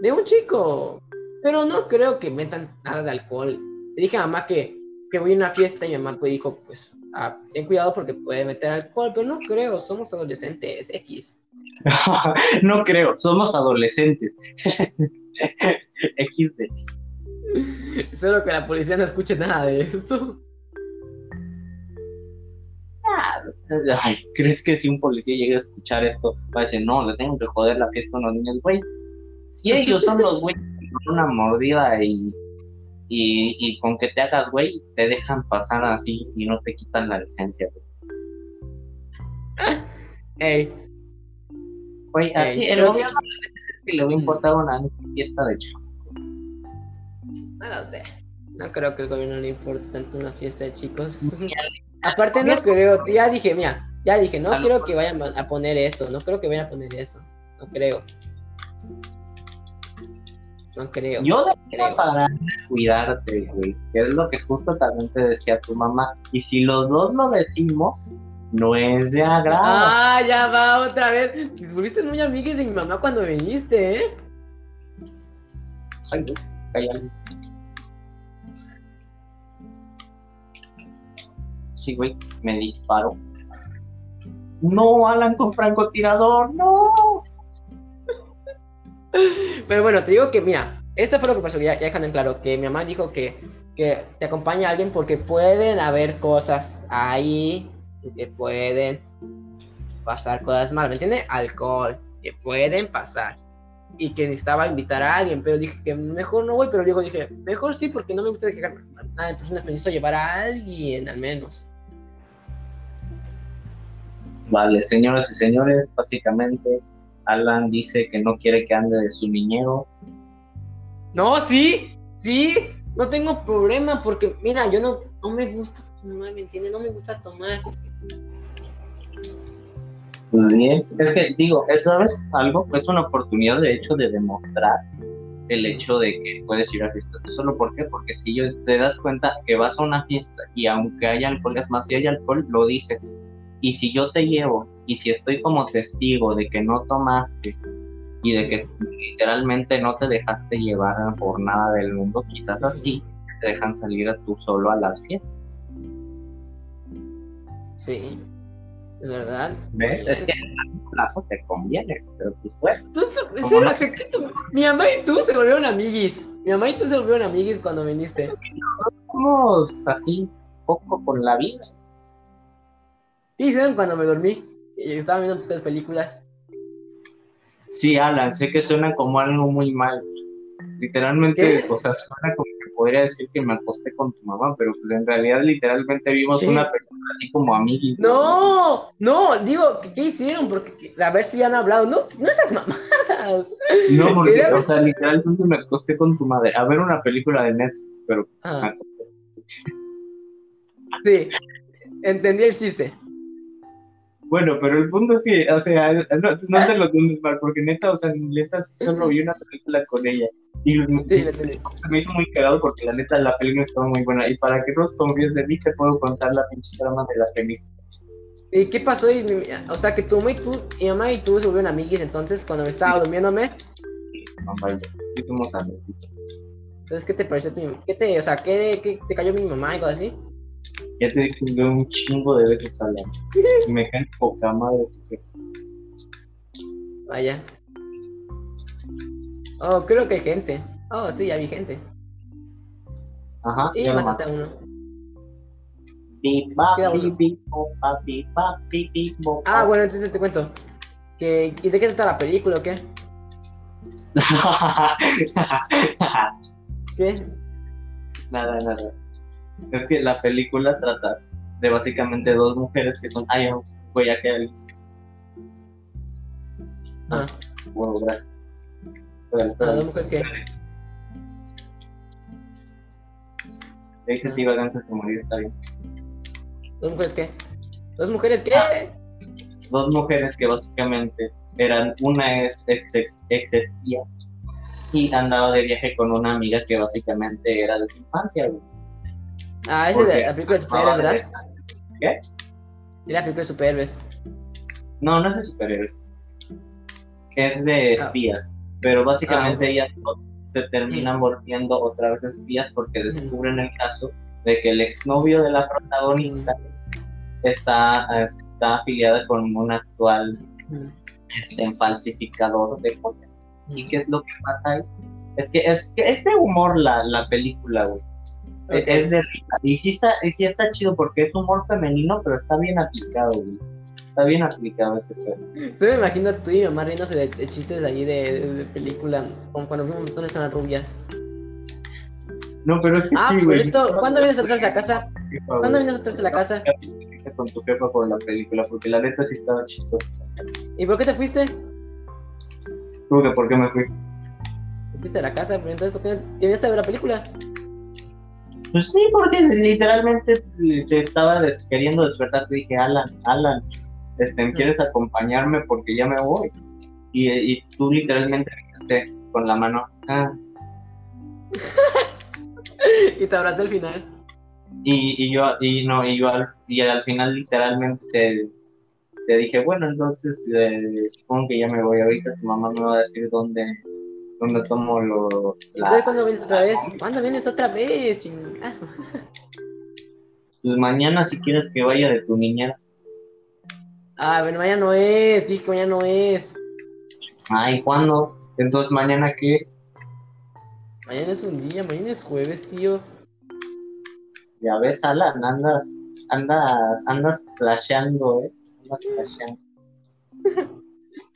De un chico. Pero no creo que metan nada de alcohol. Le dije a mamá que, que voy a una fiesta y mi mamá pues dijo, pues, ah, ten cuidado porque puede meter alcohol. Pero no creo, somos adolescentes, X. no creo, somos adolescentes. XD. Espero que la policía no escuche nada de esto. Ay, ¿crees que si un policía llega a escuchar esto, va a decir, no, le tengo que joder la fiesta a unos niños, güey? Si ellos son los güeyes con una mordida y, y, y con que te hagas güey, te dejan pasar así y no te quitan la licencia, güey. Ey, Güey, así, Ey, el gobierno es que le va a importar una fiesta de chicos. no lo sé. No creo que el gobierno le importe tanto una fiesta de chicos. Aparte no creo, ya dije, mira, ya dije, no creo que vayan a poner eso, no creo que vayan a poner eso. No creo. No creo. Yo debería de cuidarte, güey, que es lo que justo también te decía tu mamá. Y si los dos lo decimos, no es de agrado. Ah, ya va otra vez. Fuiste muy amigas de mi mamá cuando viniste, ¿eh? Ay, güey, cállate. Sí, güey, me disparó. No, Alan con francotirador, no. Pero bueno, te digo que, mira, esto fue lo que pasó, ya, ya dejando en claro, que mi mamá dijo que, que te acompaña alguien porque pueden haber cosas ahí que pueden pasar cosas malas, ¿me entiendes? Alcohol, que pueden pasar. Y que necesitaba invitar a alguien, pero dije que mejor no voy, pero luego dije, mejor sí, porque no me gusta dejar nada de personas, llevar a alguien al menos. Vale, señoras y señores, básicamente Alan dice que no quiere que ande de su niñero. No, sí, sí, no tengo problema porque, mira, yo no, no me gusta tomar, ¿me entiendes? No me gusta tomar. Muy bien. Es que digo, ¿sabes algo? Es una oportunidad de hecho de demostrar el hecho de que puedes ir a fiestas tú solo. ¿Por qué? Porque si yo te das cuenta que vas a una fiesta y aunque haya alcohol, es más, si hay alcohol, lo dices. Y si yo te llevo y si estoy como testigo de que no tomaste y de que literalmente no te dejaste llevar por nada del mundo, quizás así te dejan salir a tú solo a las fiestas. Sí, es verdad. ¿Ves? Es que en plazo te conviene, pero pues bueno. mi mamá y tú se volvieron amiguis. Mi mamá y tú se volvieron amiguis cuando viniste. Somos así, poco con la vida. Sí, ¿saben cuando me dormí? Estaba viendo ustedes películas. Sí, Alan, sé que suena como algo muy mal. Literalmente, o sea, suena como que podría decir que me acosté con tu mamá, pero pues en realidad literalmente vimos una película así como amiguis. No, no, digo, ¿qué, hicieron? Porque a ver si ya han hablado. No, no esas mamadas. No, porque, o sea, literalmente me acosté con tu madre a ver una película de Netflix, pero ah. Sí, entendí el chiste. Bueno, pero el punto sí, o sea, no, no te lo tomes mal, porque neta, o sea, neta solo vi una película con ella. Y sí, me hizo muy cagado porque la neta la película estaba muy buena. Y para que no confíes de mí, te puedo contar la pinche trama de la película. ¿Y qué pasó? o sea, que tu mamá y tú, mi mamá y tú se volvieron amiguis entonces cuando me estaba durmiéndome. Sí, mamá y yo. Entonces, ¿qué te pareció tu ¿Qué te, o sea, ¿qué, qué te cayó mi mamá y algo así? Ya te dije un chingo de veces hablando. Me cae poca madre. Vaya. Oh, creo que hay gente. Oh, sí, ya vi gente. Ajá. Sí, mataste a uno. Ah, bueno, entonces te cuento. ¿Que, ¿De qué trata la película o qué? ¿Qué? Nada, nada. Es que la película trata de básicamente dos mujeres que son voy a quedar Ah. Bueno, gracias. Ah, dos mujeres que. Le dice tío antes de morir, está bien. ¿Dos mujeres qué? ¿Dos mujeres qué? Ah. Dos mujeres que básicamente eran, una es ex, ex, ex y andaba de viaje con una amiga que básicamente era de su infancia, güey. Ah, ese de la película de superhéroes, ¿verdad? ¿Qué? Es la película de superhéroes. No, no es de superhéroes. Es de ah. espías. Pero básicamente ah, ellas se terminan volviendo otra vez espías porque descubren el caso de que el exnovio de la protagonista está, está afiliada con un actual este, falsificador de cosas. ¿Y qué es lo que pasa ahí? Es que es, que es de humor la, la película, güey. Es de risa. Y sí, está, y sí está chido porque es humor femenino, pero está bien aplicado, güey. Está bien aplicado ese juego. Se me imagino a tú y mi mamá riéndose de, de, chistes ahí de, de, película, como cuando vimos las rubias. No, pero es que ah, sí, güey. Esto, ¿Cuándo vienes a traerse a la casa? ¿Cuándo vienes a traerse a la casa? Con tu jefa por la película, porque la neta sí estaba chistosa. ¿Y por qué te fuiste? ¿Tú que por qué me fui? Te fuiste a la casa, pero entonces ¿por qué te vienes a ver la película? Pues sí, porque literalmente te estaba queriendo despertar. Te dije, Alan, Alan, este, ¿quieres acompañarme? Porque ya me voy. Y, y tú literalmente me con la mano. Ah. y te abrazaste al final. Y, y yo, y no, y yo al, y al final literalmente te, te dije, bueno, entonces eh, supongo que ya me voy ahorita. Tu mamá me va a decir dónde, donde tomo lo. Entonces, ¿cuándo vienes otra vez? ¿Cuándo vienes otra vez? Pues mañana, si quieres que vaya de tu niñera. Ah, bueno, mañana no es. Dije que mañana no es. Ay, ¿cuándo? Entonces, ¿mañana qué es? Mañana es un día, mañana es jueves, tío. Ya ves, Alan, andas, andas, andas flasheando, eh. Andas flasheando.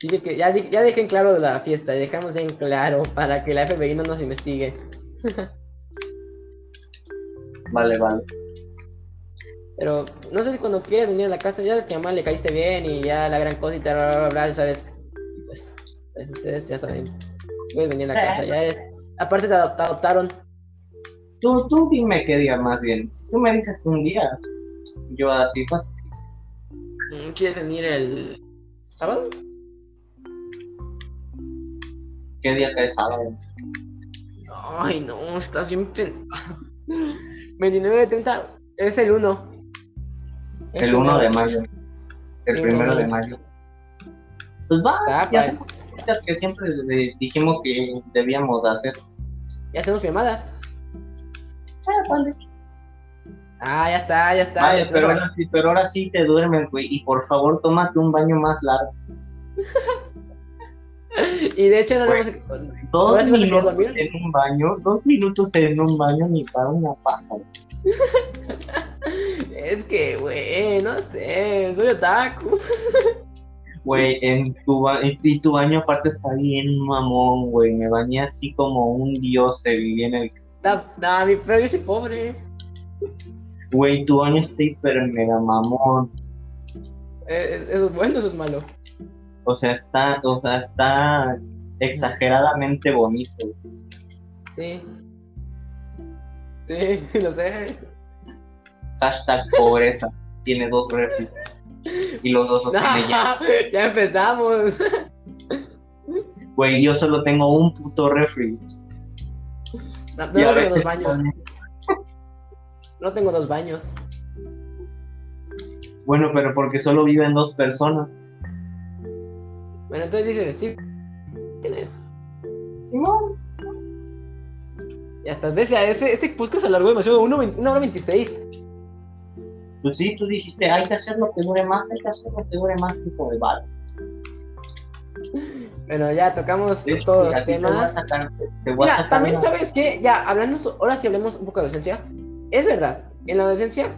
Dije que ya, ya dejen claro la fiesta, dejamos en claro para que la FBI no nos investigue. vale, vale. Pero no sé si cuando quieres venir a la casa, ya ves que a mamá le caíste bien y ya la gran cosa y tal, bla, bla, bla, ¿sabes? Pues, pues, ustedes ya saben. Puedes venir a la casa, ya eres. Aparte te, adoptaron. Tú, tú dime qué día más bien. Si tú me dices un día, yo así pues. ¿Quieres venir el ¿Sábado? ¿Qué día cae sábado? Ay, no, estás bien pen... 29 de 30 es el 1. El 1 de mayo. El Sí, primero uno de mayo. Pues va, Está ya hacemos que siempre le dijimos que debíamos hacer. Ya hacemos llamada. Ah, vale. Ah, ya está, ya está. Vale, ya pero está. ahora sí, pero ahora sí te duermes, güey. Y por favor, tómate un baño más largo. Y de hecho no le hemos... Dos ¿Ahora sí vas a querer minutos en un baño, dos minutos en un baño ni para una paja. Es que, güey, no sé, soy otaku. Güey, en tu, y y tu baño aparte está bien mamón, güey. Me bañé así como un dios se vivía en el... No, no, mi- pero yo soy pobre. Güey, tu baño está hiper mega mamón. Eh, ¿Eso es bueno eso es malo? O sea, está, o sea, está exageradamente bonito. Sí. Sí, lo sé. Hashtag pobreza. Tiene dos refis. Y los dos los tiene ya. ya empezamos. Güey, yo solo tengo un puto refri. No, no tengo dos baños. No tengo dos baños. Bueno, pero porque solo viven dos personas. Bueno, entonces dice, sí. ¿Tienes? Simón. Ya estás. ¿Ves? Ese, este podcast se alargó demasiado. Uno, vein- una hora veintiséis. Pues sí, tú dijiste, hay que hacer lo que dure más, hay que hacer lo que dure más, tipo de vale. Bueno, ya tocamos Sí, todos y los a ti Te voy a temas. sacar, te voy a Mira, sacar también una- sabes que, ya, hablando, ahora sí hablemos un poco de adolescencia. Es verdad, en la adolescencia,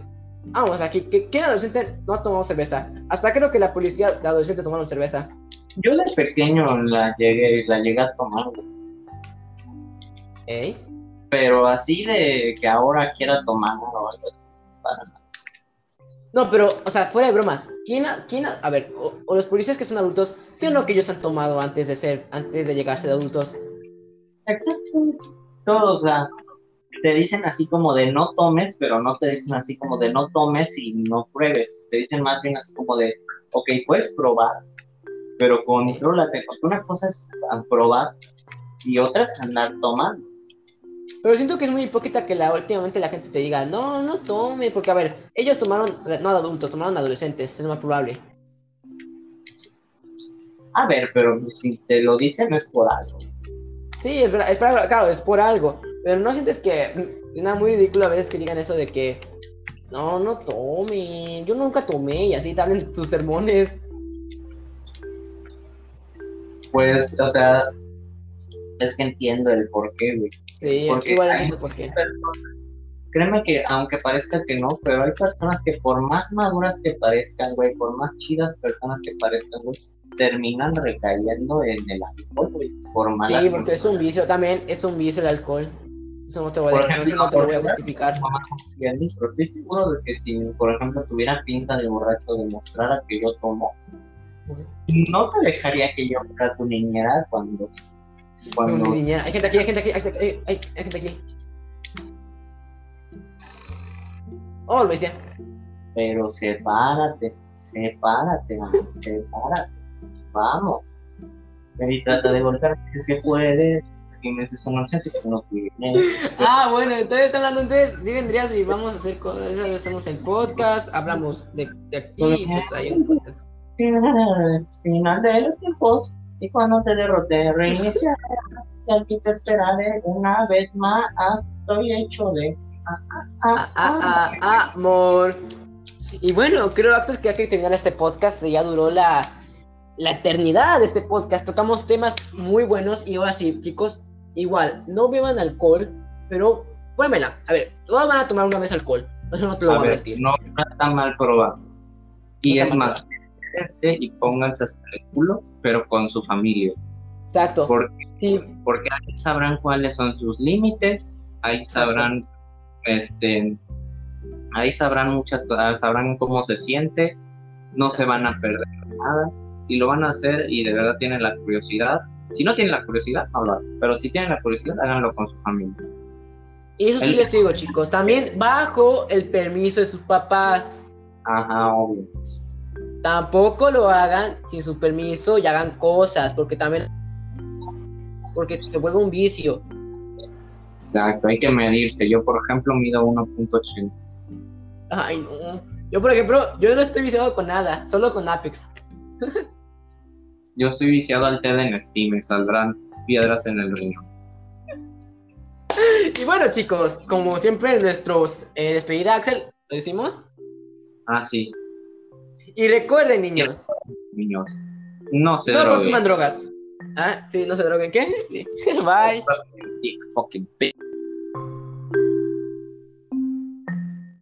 vamos, aquí, que, ¿quién adolescente no ha tomado cerveza? Hasta creo que la policía de adolescente tomaron cerveza. Yo de pequeño la llegué, la llegué a tomar. ¿Eh? pero así de que ahora quiera tomar o algo así. No, pero, o sea, fuera de bromas, ¿quién, ha- quién a ver, o, o los policías que son adultos, sí o no que ellos han tomado antes de ser, antes de llegarse de adultos? Exacto. Todo, o sea, te dicen así como de no tomes, pero no te dicen así como de no tomes y no pruebes. Te dicen más bien así como de, ok, puedes probar, pero contrólate, porque una cosa es probar y otra es andar tomando. Pero siento que es muy hipócrita que la, últimamente la gente te diga, no, no tome, porque a ver, ellos tomaron, no adultos, tomaron adolescentes, es más probable. A ver, pero si te lo dicen es por algo. Sí, es verdad, es para- claro, es por algo. Pero no sientes que mm, nada muy ridículo a veces que digan eso de que no, no tome, yo nunca tomé y así te hablan sus sermones. Pues, o sea, es que entiendo el por qué, güey. Sí, Porque igual entiendo por qué. Créeme que, aunque parezca que no, pero hay personas que por más maduras que parezcan, güey, por más chidas personas que parezcan, güey, terminan recayendo en el alcohol, güey, por malas Sí, porque es un vicio, también es un vicio el alcohol. Eso no te, voy a, decir, ejemplo, eso no te lo voy a justificar. estoy seguro de que si, por ejemplo, tuviera pinta de borracho demostrara que yo tomo, no te dejaría que yo fuera tu niñera cuando, cuando niñera. Hay gente aquí, hay gente aquí, hay, hay- hay- hay gente aquí. Oh, lo decía. pero sepárate, sepárate, mami, sepárate, vamos. Y trata de volver si se puede, si me haces un urgente, que no. Ah, bueno, entonces están hablando entonces, sí vendrías y vamos a hacer cosas, hacemos el podcast, hablamos de, de aquí, pues hay un podcast. Final de los tiempos, y cuando te derrote, reinicia. Y aquí te esperaré una vez más. Estoy hecho de. ah, ah, Ah, ah, ah, amor. Y bueno, creo Actos, que hay que terminar este podcast, ya duró la, la eternidad de este podcast, tocamos temas muy buenos y ahora sí, chicos, igual, no beban alcohol, pero, pónmela, a ver, todos van a tomar una vez alcohol, eso no te lo A voy a mentir. no no está mal probado. Y No es más, y pónganse hasta el culo, pero con su familia. Exacto, Porque, sí, porque ahí sabrán cuáles son sus límites, ahí sabrán, este, ahí sabrán muchas cosas, sabrán cómo se siente, no se van a perder nada. Si lo van a hacer y de verdad tienen la curiosidad, si no tienen la curiosidad, hagan. Pero si tienen la curiosidad, háganlo con su familia. y eso sí el- les digo, chicos, también bajo el permiso de sus papás. Ajá, obvio. Tampoco lo hagan sin su permiso y hagan cosas, porque también porque se vuelve un vicio. Exacto, hay que medirse. Yo, por ejemplo, mido 1.80. Ay, no. Yo, por ejemplo, yo no estoy viciado con nada, solo con Apex. yo estoy viciado al TED en Steam, me saldrán piedras en el río. Y bueno, chicos, como siempre, nuestros eh, despedida, Axel, ¿lo decimos? Ah, sí. Y recuerden, niños. Niños, no se no consuman drogas. Ah, sí, no se droguen. ¿Qué? Sí. Bye. fucking